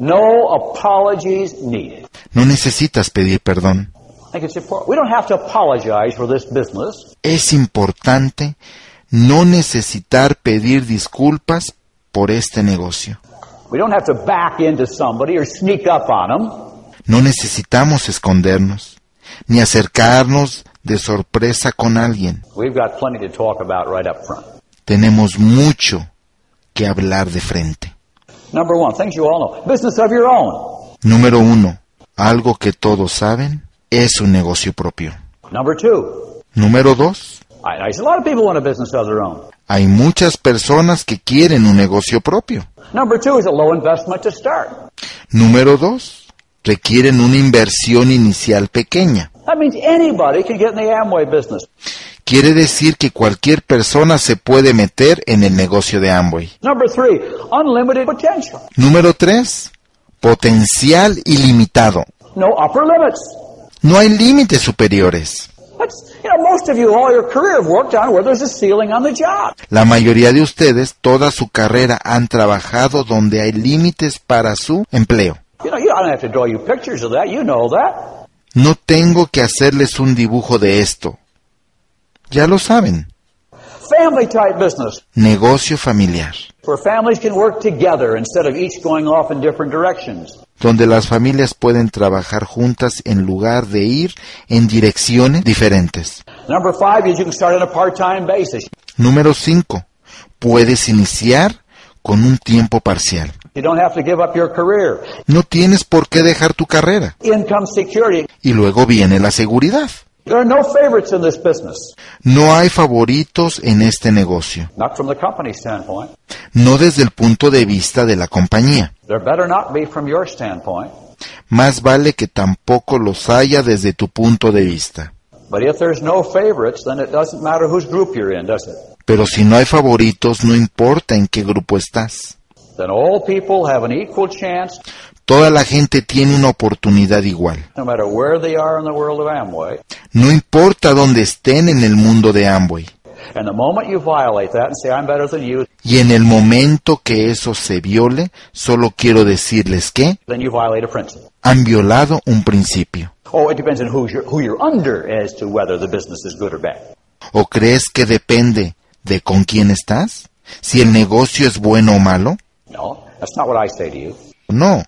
No apologies needed. No necesitas pedir perdón. I think it's important. We don't have to apologize for this business. Es importante no necesitar pedir disculpas por este negocio. We don't have to back into somebody or sneak up on them. No necesitamos escondernos, ni acercarnos de sorpresa con alguien. We've got plenty to talk about right up front. Tenemos mucho que hablar de frente. Number one, things you all know. Business of your own. Número uno, algo que todos saben, es un negocio propio. Number two, Número dos, I, I, a lot of people want a business of their own. hay muchas personas que quieren un negocio propio. Number two is a low investment to start. Número dos, requieren una inversión inicial pequeña. That means anybody can get in the Amway business. Quiere decir que cualquier persona se puede meter en el negocio de Amway. Three. Número 3. Potencial ilimitado. No upper limits. No hay límites superiores. La mayoría de ustedes toda su carrera han trabajado donde hay límites para su empleo. No tengo que hacerles un dibujo de esto. Ya lo saben. Family type business Negocio familiar, where families can work together instead of each going off in different directions. donde las familias pueden trabajar juntas en lugar de ir en direcciones diferentes. Number five is you can start on a part-time basis. Número 5. Puedes iniciar con un tiempo parcial. You don't have to give up your career. No tienes por qué dejar tu carrera. Income security. Y luego viene la seguridad. There are no favorites in this business. No hay favoritos en este negocio, Not from the company standpoint. no desde el punto de vista de la compañía. There better not be from your standpoint. Más vale que tampoco los haya desde tu punto de vista. But if there's no favorites, then it doesn't matter whose group you're in, does it? Pero si no hay favoritos, no importa en qué grupo estás. Then all people have an equal chance, Toda la gente tiene una oportunidad igual. no importa dónde estén en el mundo de Amway. Y en el momento que eso se viole, solo quiero decirles que han violado un principio. Oh. ¿O crees que depende de con quién estás? Si el negocio es bueno o malo? No, that's not what I say to you. No,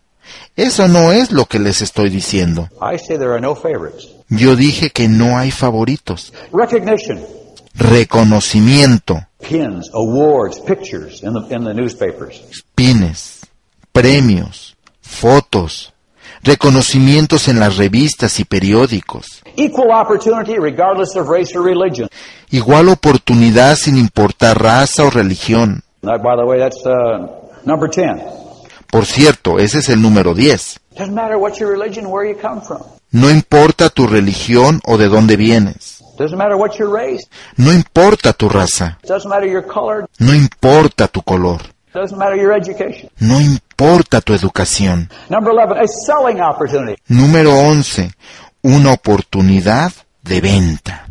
eso no es lo que les estoy diciendo. Yo dije que no hay favoritos. Reconocimiento, pines, premios, fotos, reconocimientos en las revistas y periódicos. Igual oportunidad sin importar raza o religión. That, by the way, that's uh, number 10. Por cierto, ese es el número 10. Doesn't matter what your religion, where you come from. No importa tu religión o de dónde vienes. No importa tu raza. No importa tu color. No importa tu educación. Number 11, a selling opportunity. Número 11. Una oportunidad de venta.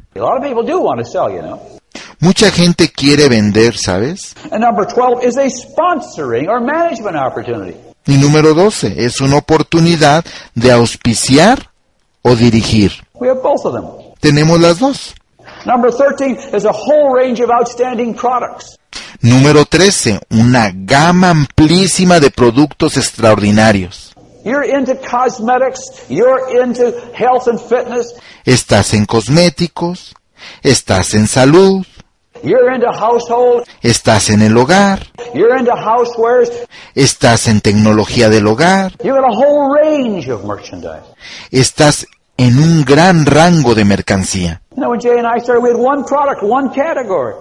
Mucha gente quiere vender, ¿sabes? And number 12 is a sponsoring or management opportunity. Y número 12. Es una oportunidad de auspiciar o dirigir. We have both of them. Tenemos las dos. Number 13 is a whole range of outstanding products. Número 13. Una gama amplísima de productos extraordinarios. You're into cosmetics, you're into health and fitness, Estás en cosméticos, estás en salud, estás en el hogar, you're into housewares. estás en tecnología del hogar, You got a whole range of merchandise. estás en un gran rango de mercancía. You know, when Jay and I started, we had one product, one category.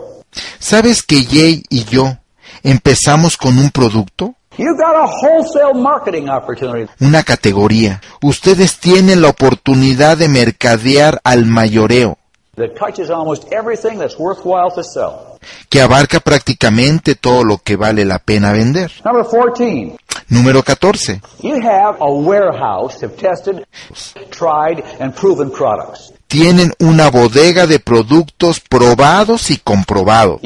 ¿Sabes que Jay y yo empezamos con un producto? You got a wholesale marketing opportunity. Una categoría. Ustedes tienen la oportunidad de mercadear al mayoreo, that touches almost everything that's worthwhile to sell. que abarca prácticamente todo lo que vale la pena vender. Number 14, Número 14. you have a warehouse of tested, tried, and proven products. Tienen una bodega de productos probados y comprobados.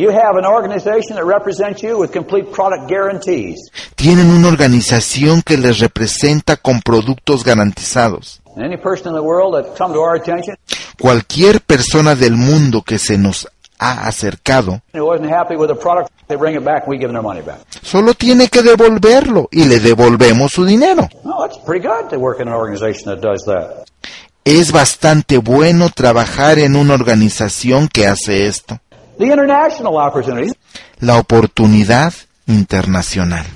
Tienen una organización que les representa con productos garantizados. Cualquier persona del mundo que se nos ha acercado solo tiene que devolverlo y le devolvemos su dinero. Es bastante bueno trabajar en una organización que hace esto. The international opportunities, La oportunidad internacional.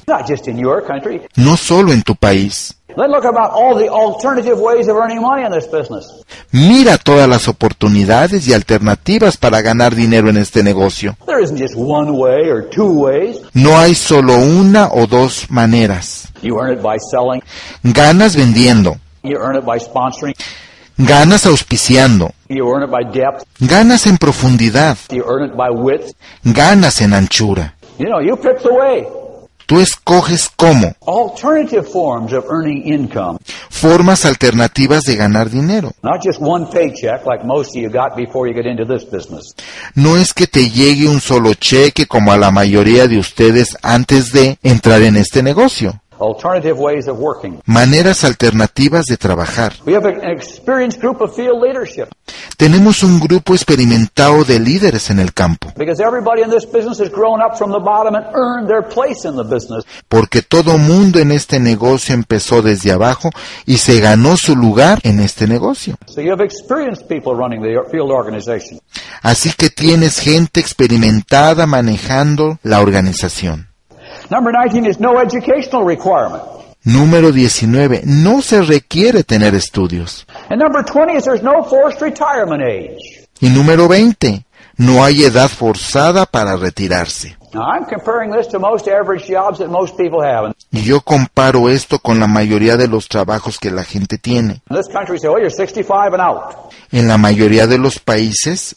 No solo en tu país. Let's look about all the alternative ways of earning money in this business. Mira todas las oportunidades y alternativas para ganar dinero en este negocio. There isn't just one way or two ways. No hay solo una o dos maneras. You earn it by selling. Ganas vendiendo, Ganas auspiciando. Ganas en profundidad. Ganas en anchura. Tú escoges cómo. Alternative forms of earning income. Formas alternativas de ganar dinero. Not just one paycheck like most of you got before you get into this business. No es que te llegue un solo cheque como a la mayoría de ustedes antes de entrar en este negocio. Alternative ways of working. Maneras alternativas de trabajar. We have an experienced group of field leadership Tenemos un grupo experimentado de líderes en el campo, because everybody in this business has grown up from the bottom and earned their place in the business. porque todo mundo en este negocio empezó desde abajo y se ganó su lugar en este negocio. So you have experienced people running the field organization. Así que tienes gente experimentada manejando la organización. Number 19 is no educational requirement. Número 19. No se requiere tener estudios. And number 20 is there's no forced retirement age. Y número 20. No hay edad forzada para retirarse. Now I'm comparing this to most average jobs that most people have. And Y yo comparo esto con la mayoría de los trabajos que la gente tiene. in this country, we say, oh, you're 65 and out. En la mayoría de los países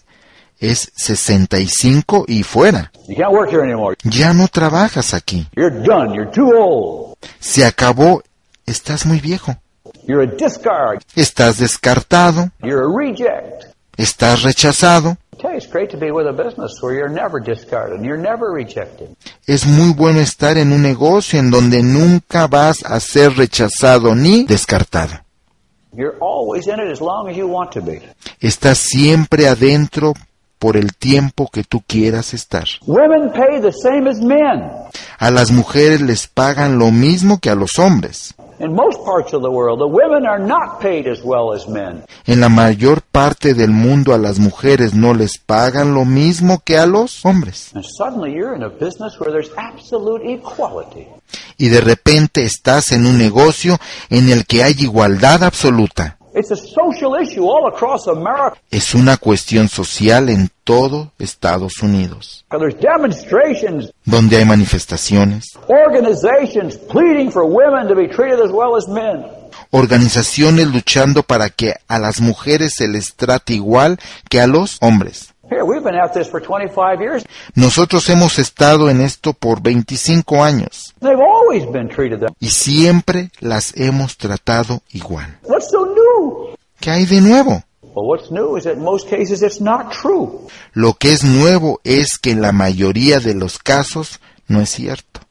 es 65 y fuera. You can't work here anymore. Ya no trabajas aquí. You're done. You're too old. Se acabó. Estás muy viejo. You're a discard. Estás descartado. You're a reject. Estás rechazado. Es muy bueno estar en un negocio en donde nunca vas a ser rechazado ni descartado. You're always in it as long as you want to be. Estás siempre adentro por el tiempo que tú quieras estar. Women pay the same as men. A las mujeres les pagan lo mismo que a los hombres. In most parts of the world, the women are not paid as well as men. En la mayor parte del mundo a las mujeres no les pagan lo mismo que a los hombres. And suddenly you're in a business where there's absolute equality. Y de repente estás en un negocio en el que hay igualdad absoluta. It's a social issue all across America. Es una cuestión social en todo Estados Unidos, donde hay manifestaciones, organizations pleading for women to be treated as well as men. organizaciones luchando para que a las mujeres se les trate igual que a los hombres. Here, we've been at this for 25 years. Nosotros hemos estado en esto por 25 años They've always been treated that. y siempre las hemos tratado igual. What's so new? ¿Qué hay de nuevo? Well, what's new is that in most cases it's not true. Lo que es nuevo es que en la mayoría de los casos no es cierto.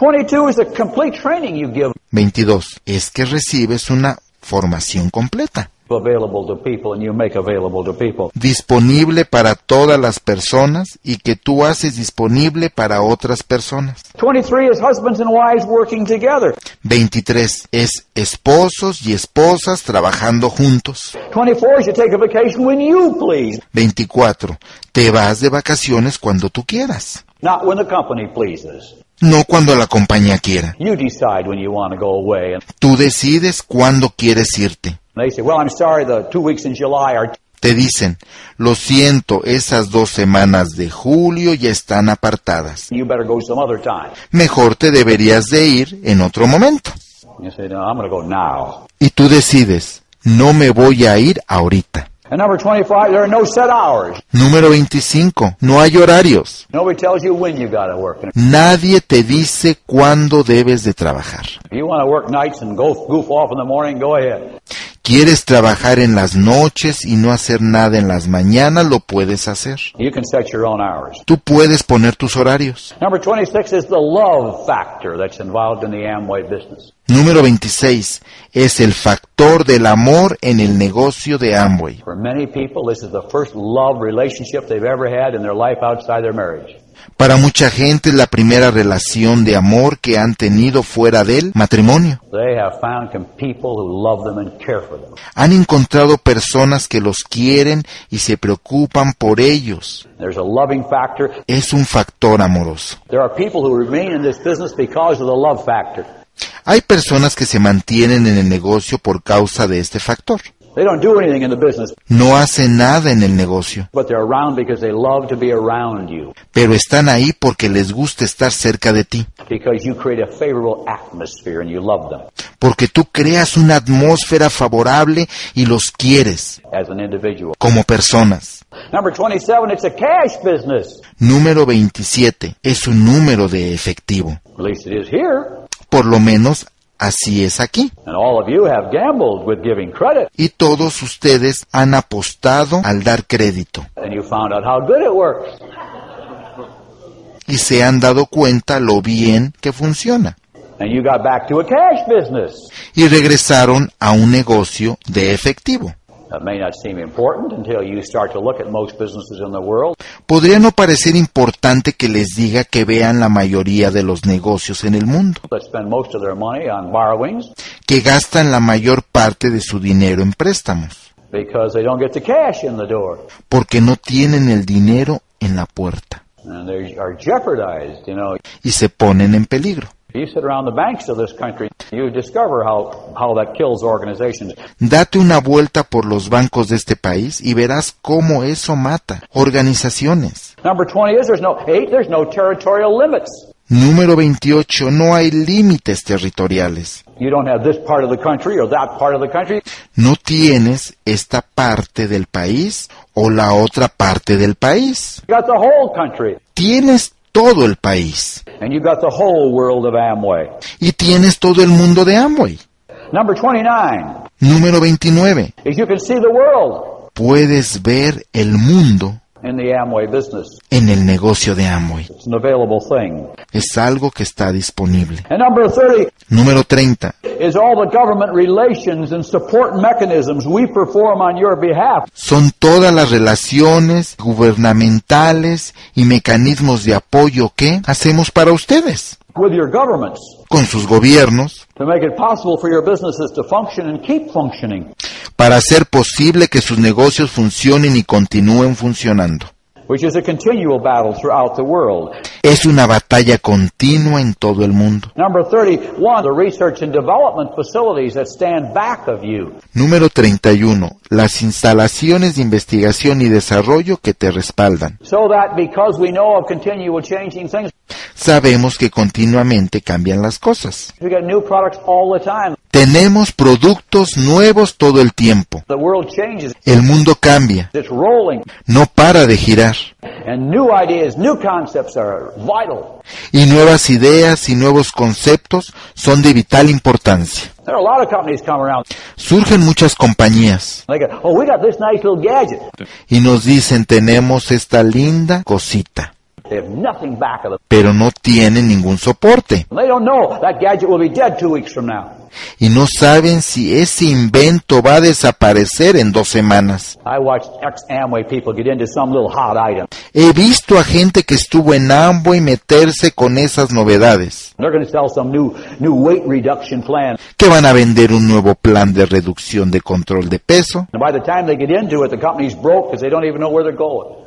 22 is the complete training you give 22. Es que recibes una formación completa, available to people and you make available to people. disponible para todas las personas y que tú haces disponible para otras personas. 23 is husbands and wives working together. 23. Es esposos y esposas trabajando juntos. 24 is you take a vacation when you please, 24. Te vas de vacaciones cuando tú quieras, not when the company pleases. No cuando la compañía quiera. Tú decides cuándo quieres irte. Te dicen, lo siento, esas dos semanas de julio ya están apartadas. Mejor te deberías de ir en otro momento. Y tú decides, no me voy a ir ahorita. And number 25, there are no set hours. Número 25. No hay horarios. Nobody tells you when you got to work. And Nadie te dice cuándo debes de trabajar. ¿Quieres trabajar en las noches y no hacer nada en las mañanas? Lo puedes hacer. You can set your own hours. Tú puedes poner tus horarios. Number 26 is the love factor that's involved in the Amway business. Número 26. Es el factor del amor en el negocio de Amway. Para mucha gente es la primera relación de amor que han tenido fuera del matrimonio. Han encontrado personas que los quieren y se preocupan por ellos. There's a loving factor. Es un factor amoroso. There are people who remain in this business because of the love factor. Hay personas que se mantienen en el negocio por causa de este factor. They don't do anything in the business, no hacen nada en el negocio, but they're around because they love to be around you. pero están ahí porque les gusta estar cerca de ti, Because you create a favorable atmosphere and you love them porque tú creas una atmósfera favorable y los quieres como personas. Number 27, it's a cash business. Número 27 es un número de efectivo. At least it is here. Por lo menos así es aquí. And all of you have gambled with giving credit. Y todos ustedes han apostado al dar crédito And you found out how good it works. y se han dado cuenta lo bien que funciona. And you got back to a cash business. Y regresaron a un negocio de efectivo. That may not seem important until you start to look at most businesses in the world. Podría no parecer importante que les diga que vean la mayoría de los negocios en el mundo, that spend most of their money on borrowings que gastan la mayor parte de su dinero en préstamos, because they don't get the cash in the door. porque no tienen el dinero en la puerta And they are jeopardized, you know. y se ponen en peligro. You sit around the banks of this country, you discover how, how that kills organizations. Date una vuelta por los bancos de este país y verás cómo eso mata organizaciones. Number 20 is there's no, eight, there's no territorial limits. Número 28. No hay límites territoriales. You don't have this part of the country or that part of the country. No tienes esta parte del país o la otra parte del país. Tienes todo el país And you got the whole world of Amway. y tienes todo el mundo de Amway. Number 29 Número 29. is you can see the world Puedes ver el mundo in the Amway business. en el negocio de Amway. It's an available thing. Es algo que está disponible. And number 30 Número 30. is all the government relations and support mechanisms we perform on your behalf. Son todas las relaciones gubernamentales y mecanismos de apoyo que hacemos para ustedes, with your governments con sus gobiernos, to make it possible for your businesses to function and keep functioning, para hacer posible que sus negocios funcionen y continúen funcionando. which is a continual battle throughout the world. Es una batalla continua en todo el mundo. Number 31, the research and development facilities that stand back of you. Número 31. Las instalaciones de investigación y desarrollo que te respaldan. So that because we know of continual changing things, Sabemos que continuamente cambian las cosas. Tenemos productos nuevos todo el tiempo. The world changes. El mundo cambia, no para de girar. Y nuevas ideas y nuevos conceptos son de vital importancia. There are a lot of companies come around. Surgen muchas compañías oh, y nos dicen tenemos esta linda cosita, Pero no tienen ningún soporte. Y no saben si ese invento va a desaparecer en dos semanas. I watched ex-Amway people get into some little hot item. He visto a gente que estuvo en Amway meterse con esas novedades, They're going to sell some new new weight reduction plan. que van a vender un nuevo plan de reducción de control de peso,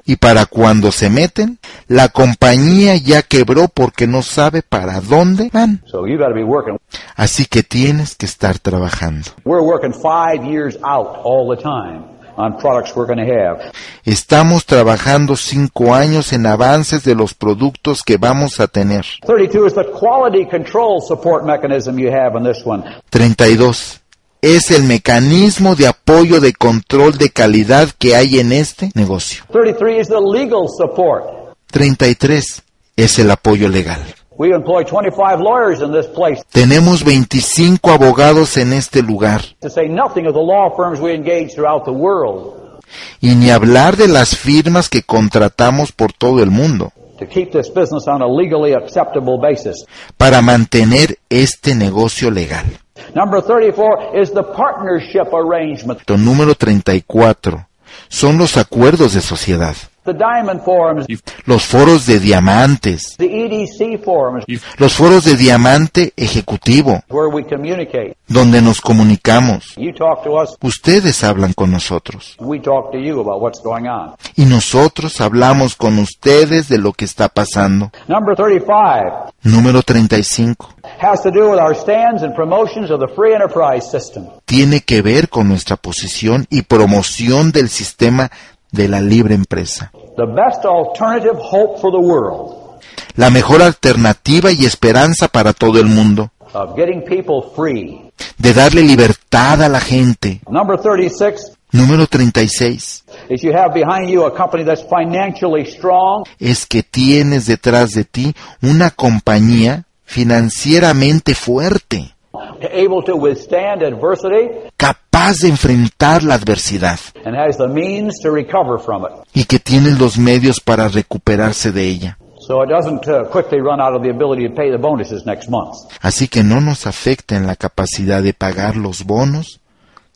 y para cuando se meten, la compañía ya quebró porque no sabe para dónde van. So you got to be working. Así que tienes que estar trabajando. We're working five years out all the time on products we're going to have. Estamos trabajando cinco años en avances de los productos que vamos a tener. 32 is the quality control support mechanism you have in this one. 32. Es el mecanismo de apoyo de control de calidad que hay en este negocio. 33 is the legal support. 33. Es el apoyo legal. We employ 25 lawyers in this place Tenemos 25 abogados en este lugar. to say nothing of the law firms we engage throughout the world Y ni hablar de las firmas que contratamos por todo el mundo to keep this business on a legally acceptable basis. para mantener este negocio legal. Number 34 is the partnership arrangement. Lo número 34 son los acuerdos de sociedad. The Diamond Forums, los foros de diamantes, Forums, los foros de diamante ejecutivo, where we communicate. donde nos comunicamos. Ustedes hablan con nosotros we talk to you about what's going on. y nosotros hablamos con ustedes de lo que está pasando. Number 35 Número 35. has to do with our stands and promotions of the free enterprise system. Tiene que ver con nuestra posición y promoción del sistema de la libre empresa. The best alternative hope for the world La mejor alternativa y esperanza para todo el mundo. of getting people free. De darle libertad a la gente. Number 36 Número 36. is you have behind you a company that's financially strong, Es que tienes detrás de ti una compañía financieramente fuerte, able to withstand adversity, capaz de enfrentar la adversidad and has the means to recover from it. y que tiene los medios para recuperarse de ella. So it doesn't uh, quickly run out of the ability to pay the bonuses next month. Así que no nos afecta en la capacidad de pagar los bonos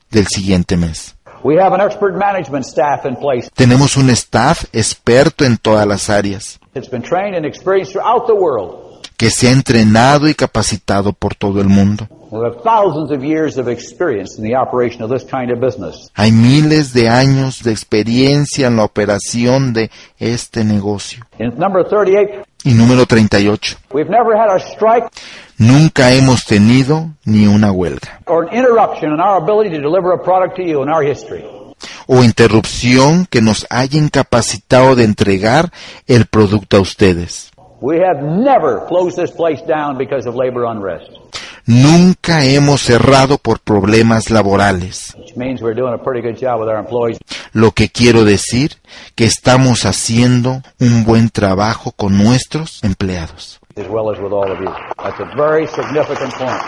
del siguiente mes. We have an expert management staff in place. Tenemos un staff experto en todas las áreas, It's been trained and experienced throughout the world. Que se ha entrenado y capacitado por todo el mundo. Hay miles de años de experiencia en la operación de este negocio. In number 38, Y número 38. we've never had a strike Nunca hemos tenido ni una huelga o interrupción que nos haya incapacitado de entregar el producto a ustedes. We have never closed this place down because of labor unrest, Nunca hemos cerrado por problemas laborales. which means we're doing a pretty good job with our employees. Lo que quiero decir que estamos haciendo un buen trabajo con nuestros empleados. as well as with all of you. That's a very significant point.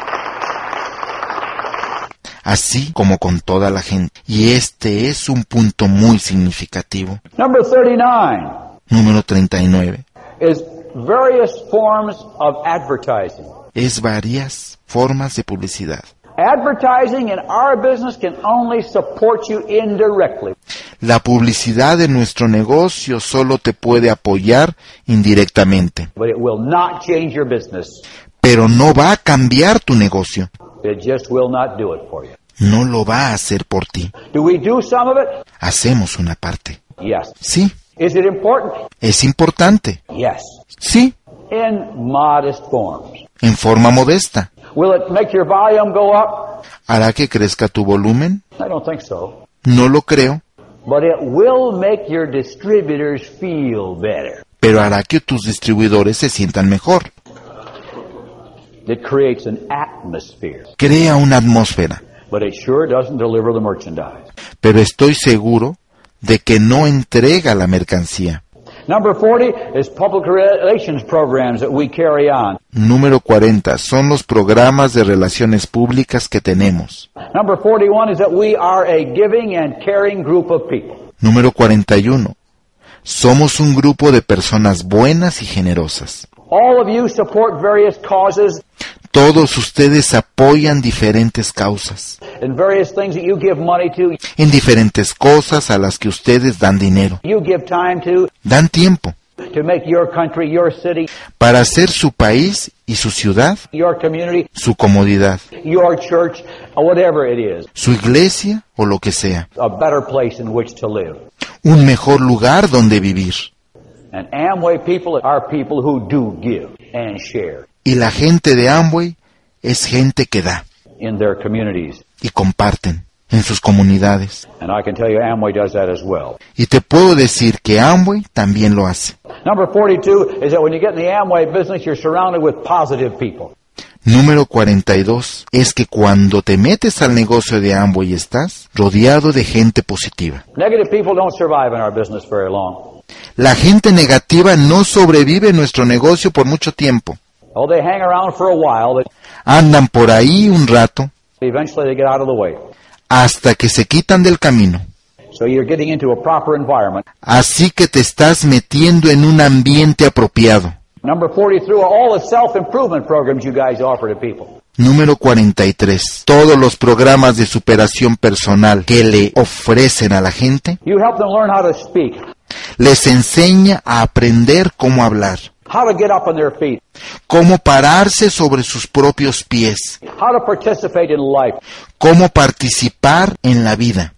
así como con toda la gente. Y este es un punto muy significativo. Number 39 Número 39. is various forms of advertising. Es varias formas de publicidad. Advertising in our business can only support you indirectly. La publicidad de nuestro negocio solo te puede apoyar indirectamente, but it will not change your business. pero no va a cambiar tu negocio. It just will not do it for you. No lo va a hacer por ti. Do we do some of it? Hacemos una parte. Yes. Sí, Is it important? es importante. Yes. Sí, In modest forms. en forma modesta. Will it make your volume go up? ¿Hará que crezca tu volumen? I don't think so. No lo creo, But it will make your distributors feel better. pero hará que tus distribuidores se sientan mejor. It creates an atmosphere, Crea una atmósfera, but it sure doesn't deliver the merchandise. pero estoy seguro de que no entrega la mercancía. Number 40 is public relations programs that we carry on. Número 40. Son los programas de relaciones públicas que tenemos. Number 41 is that we are a giving and caring group of people. Número 41. Somos un grupo de personas buenas y generosas. All of you support various causes Todos ustedes apoyan diferentes causas, and various things that you give money to, en diferentes cosas a las que ustedes dan dinero, you give time to, dan tiempo to make your country, your city, para hacer su país y su ciudad, your community, su comodidad, your church, or whatever it is, su iglesia o lo que sea, a better place in which to live. un mejor lugar donde vivir. And Amway people are people who do give and share Y la gente de Amway es gente que da in their communities. y comparten en sus comunidades. And I can tell you Amway does that as well. Y te puedo decir que Amway también lo hace. Number 42 is that when you get in the Amway business, you're surrounded with positive people. Número 42 es que cuando te metes al negocio de Amway estás rodeado de gente positiva. Negative people don't survive in our business very long. La gente negativa no sobrevive en nuestro negocio por mucho tiempo. Oh, Andan por ahí un rato hasta que se quitan del camino. So you're getting into a proper environment. Así que te estás metiendo en un ambiente apropiado. Number 43 are all the self-improvement programs you guys offer to people. Número 43. Todos los programas de superación personal que le ofrecen a la gente Les enseña a aprender cómo hablar, cómo pararse sobre sus propios pies, cómo participar en la vida,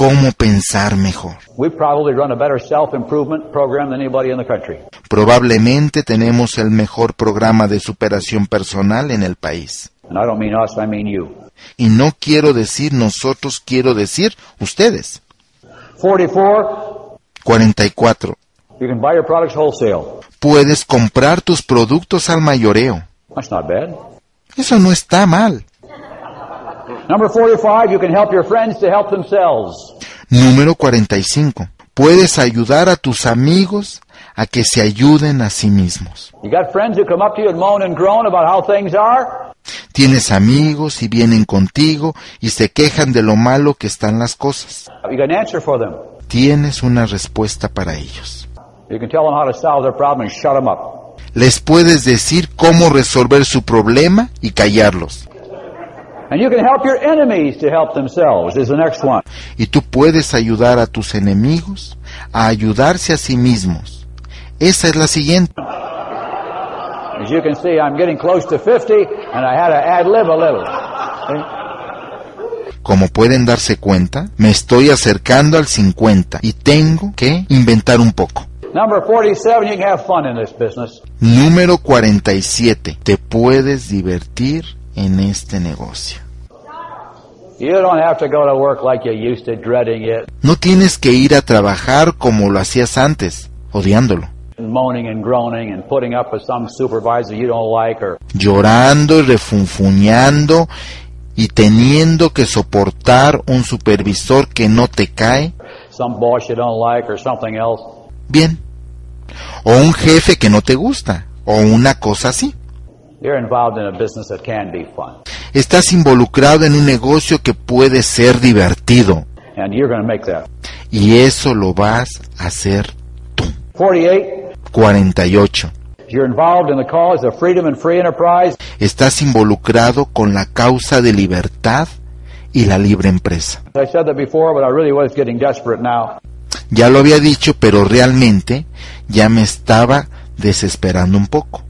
cómo pensar mejor. We probably run a better self-improvement program than anybody in the country. Probablemente tenemos el mejor programa de superación personal en el país. And I don't mean us, I mean you. Y no quiero decir nosotros, quiero decir ustedes. 44, 44. you can buy your products wholesale. Puedes comprar tus productos al mayoreo. That's not bad. Eso no está mal. Número 45. Puedes ayudar a tus amigos a que se ayuden a sí mismos. You got friends who come up to you and moan and groan about how things are? Tienes amigos y vienen contigo y se quejan de lo malo que están las cosas. You got an answer for them. Tienes una respuesta para ellos. You can tell them how to solve their problem and shut them up. Les puedes decir cómo resolver su problema y callarlos. Y tú puedes ayudar a tus enemigos a ayudarse a sí mismos. Esa es la siguiente. As you can see, I'm getting close to 50, and I had to ad lib a little. See? Como pueden darse cuenta, me estoy acercando al 50 y tengo que inventar un poco. Number 47, you can have fun in this business. Número 47. Te puedes divertir en este negocio. You don't have to go to work like you used to, dreading it, No tienes que ir a trabajar como lo hacías antes, odiándolo, and moaning and groaning, and putting up with some supervisor you don't like, or llorando y refunfuñando y teniendo que soportar un supervisor que no te cae some boss you don't like, or something else. bien, o un jefe que no te gusta, o una cosa así. Estás involucrado en un negocio que puede ser divertido and you're going to make that. y eso lo vas a hacer tú. 48, 48. you're involved in the cause of freedom and free enterprise, Estás involucrado con la causa de libertad y la libre empresa. I said that before, but I really was getting desperate now. Ya lo había dicho, pero realmente ya me estaba desesperando un poco.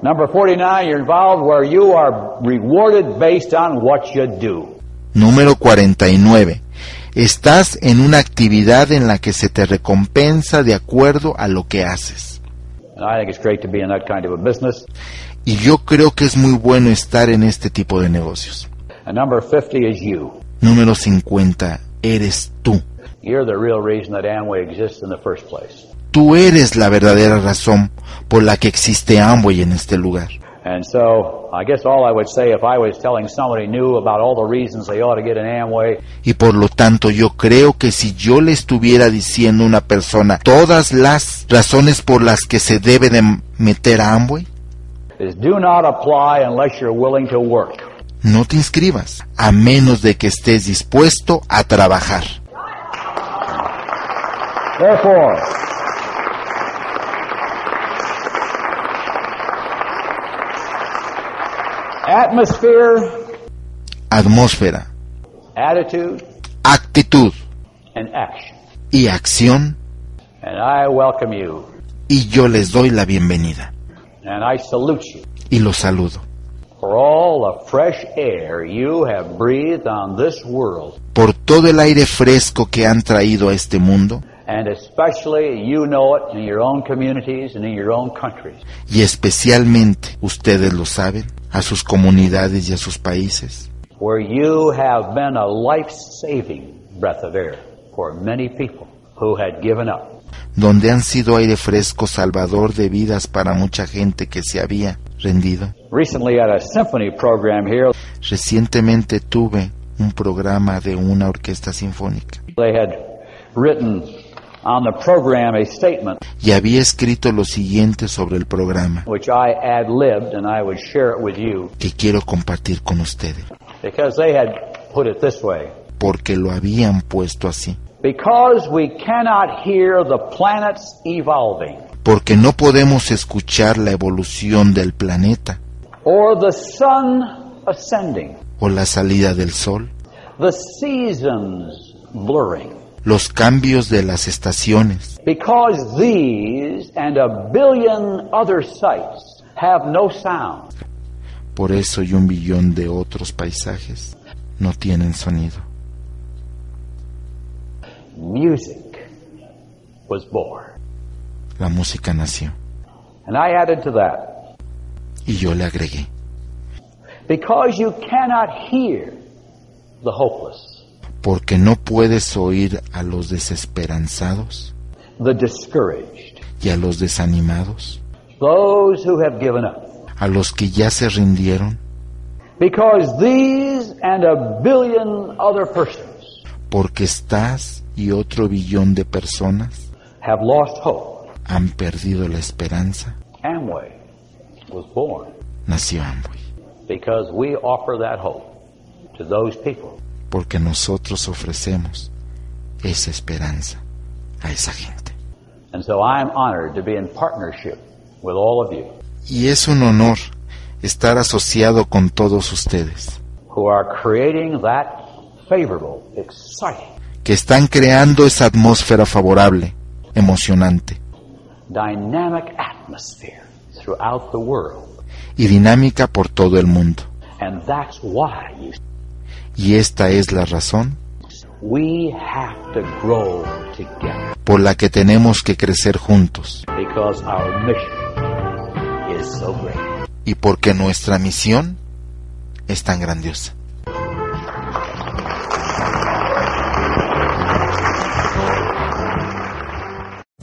Number 49, you're involved where you are rewarded based on what you do. Número 49. Estás en una actividad en la que se te recompensa de acuerdo a lo que haces. And I think it's great to be in that kind of a business. Y yo creo que es muy bueno estar en este tipo de negocios. And number 50 is you. Número 50. Eres tú. You're the real reason that Amway exists in the first place. Tú eres la verdadera razón por la que existe Amway en este lugar. And so, I guess all I would say if I was telling somebody new about all the reasons they ought to get an Amway, Y por lo tanto yo creo que si yo le estuviera diciendo a una persona todas las razones por las que se debe de meter a Amway, is do not apply unless you're willing to work. no te inscribas, a menos de que estés dispuesto a trabajar. Therefore, atmosphere, Atmósfera, attitude, actitud. And action. y acción, And I welcome you, y yo les doy la bienvenida. And I salute you. Y los saludo. For all the fresh air you have breathed on this world, por todo el aire fresco que han traído a este mundo. And especially you know it in your own communities and in your own countries. y especialmente, ustedes lo saben, a sus comunidades y a sus países, where you have been a life-saving breath of air for many people who had given up. donde han sido aire fresco salvador de vidas para mucha gente que se había rendido. Recently at a symphony program here, Recientemente tuve un programa de una orquesta sinfónica they had written on the program a statement y había escrito lo siguiente sobre el programa. which I and I would share it with you. Que quiero compartir con ustedes, because they had put it this way. porque lo habían puesto así. Because we cannot hear the planets evolving. Porque no podemos escuchar la evolución del planeta. Or the sun ascending, o la salida del sol, the seasons blurring, los cambios de las estaciones, Because these and a billion other sights have no sound. por eso y un billón de otros paisajes no tienen sonido. Music was born. La música nació And I added to that, y yo le agregué, because you cannot hear the hopeless, porque no puedes oír a los desesperanzados the discouraged, y a los desanimados, those who have given up. a los que ya se rindieron, Because these and a billion other persons porque estás y otro billón de personas have lost hope. han perdido la esperanza, Amway was born nació Amway, because we offer that hope to those people. Porque nosotros ofrecemos esa esperanza a esa gente. And so I'm honored to be in partnership with all of you Y es un honor estar asociado con todos ustedes, who are creating that favorable, exciting, que están creando esa atmósfera favorable, emocionante dynamic atmosphere throughout the world. y dinámica por todo el mundo. And that's why you Y esta es la razón we have to grow together por la que tenemos que crecer juntos because our mission is so great. y porque nuestra misión es tan grandiosa.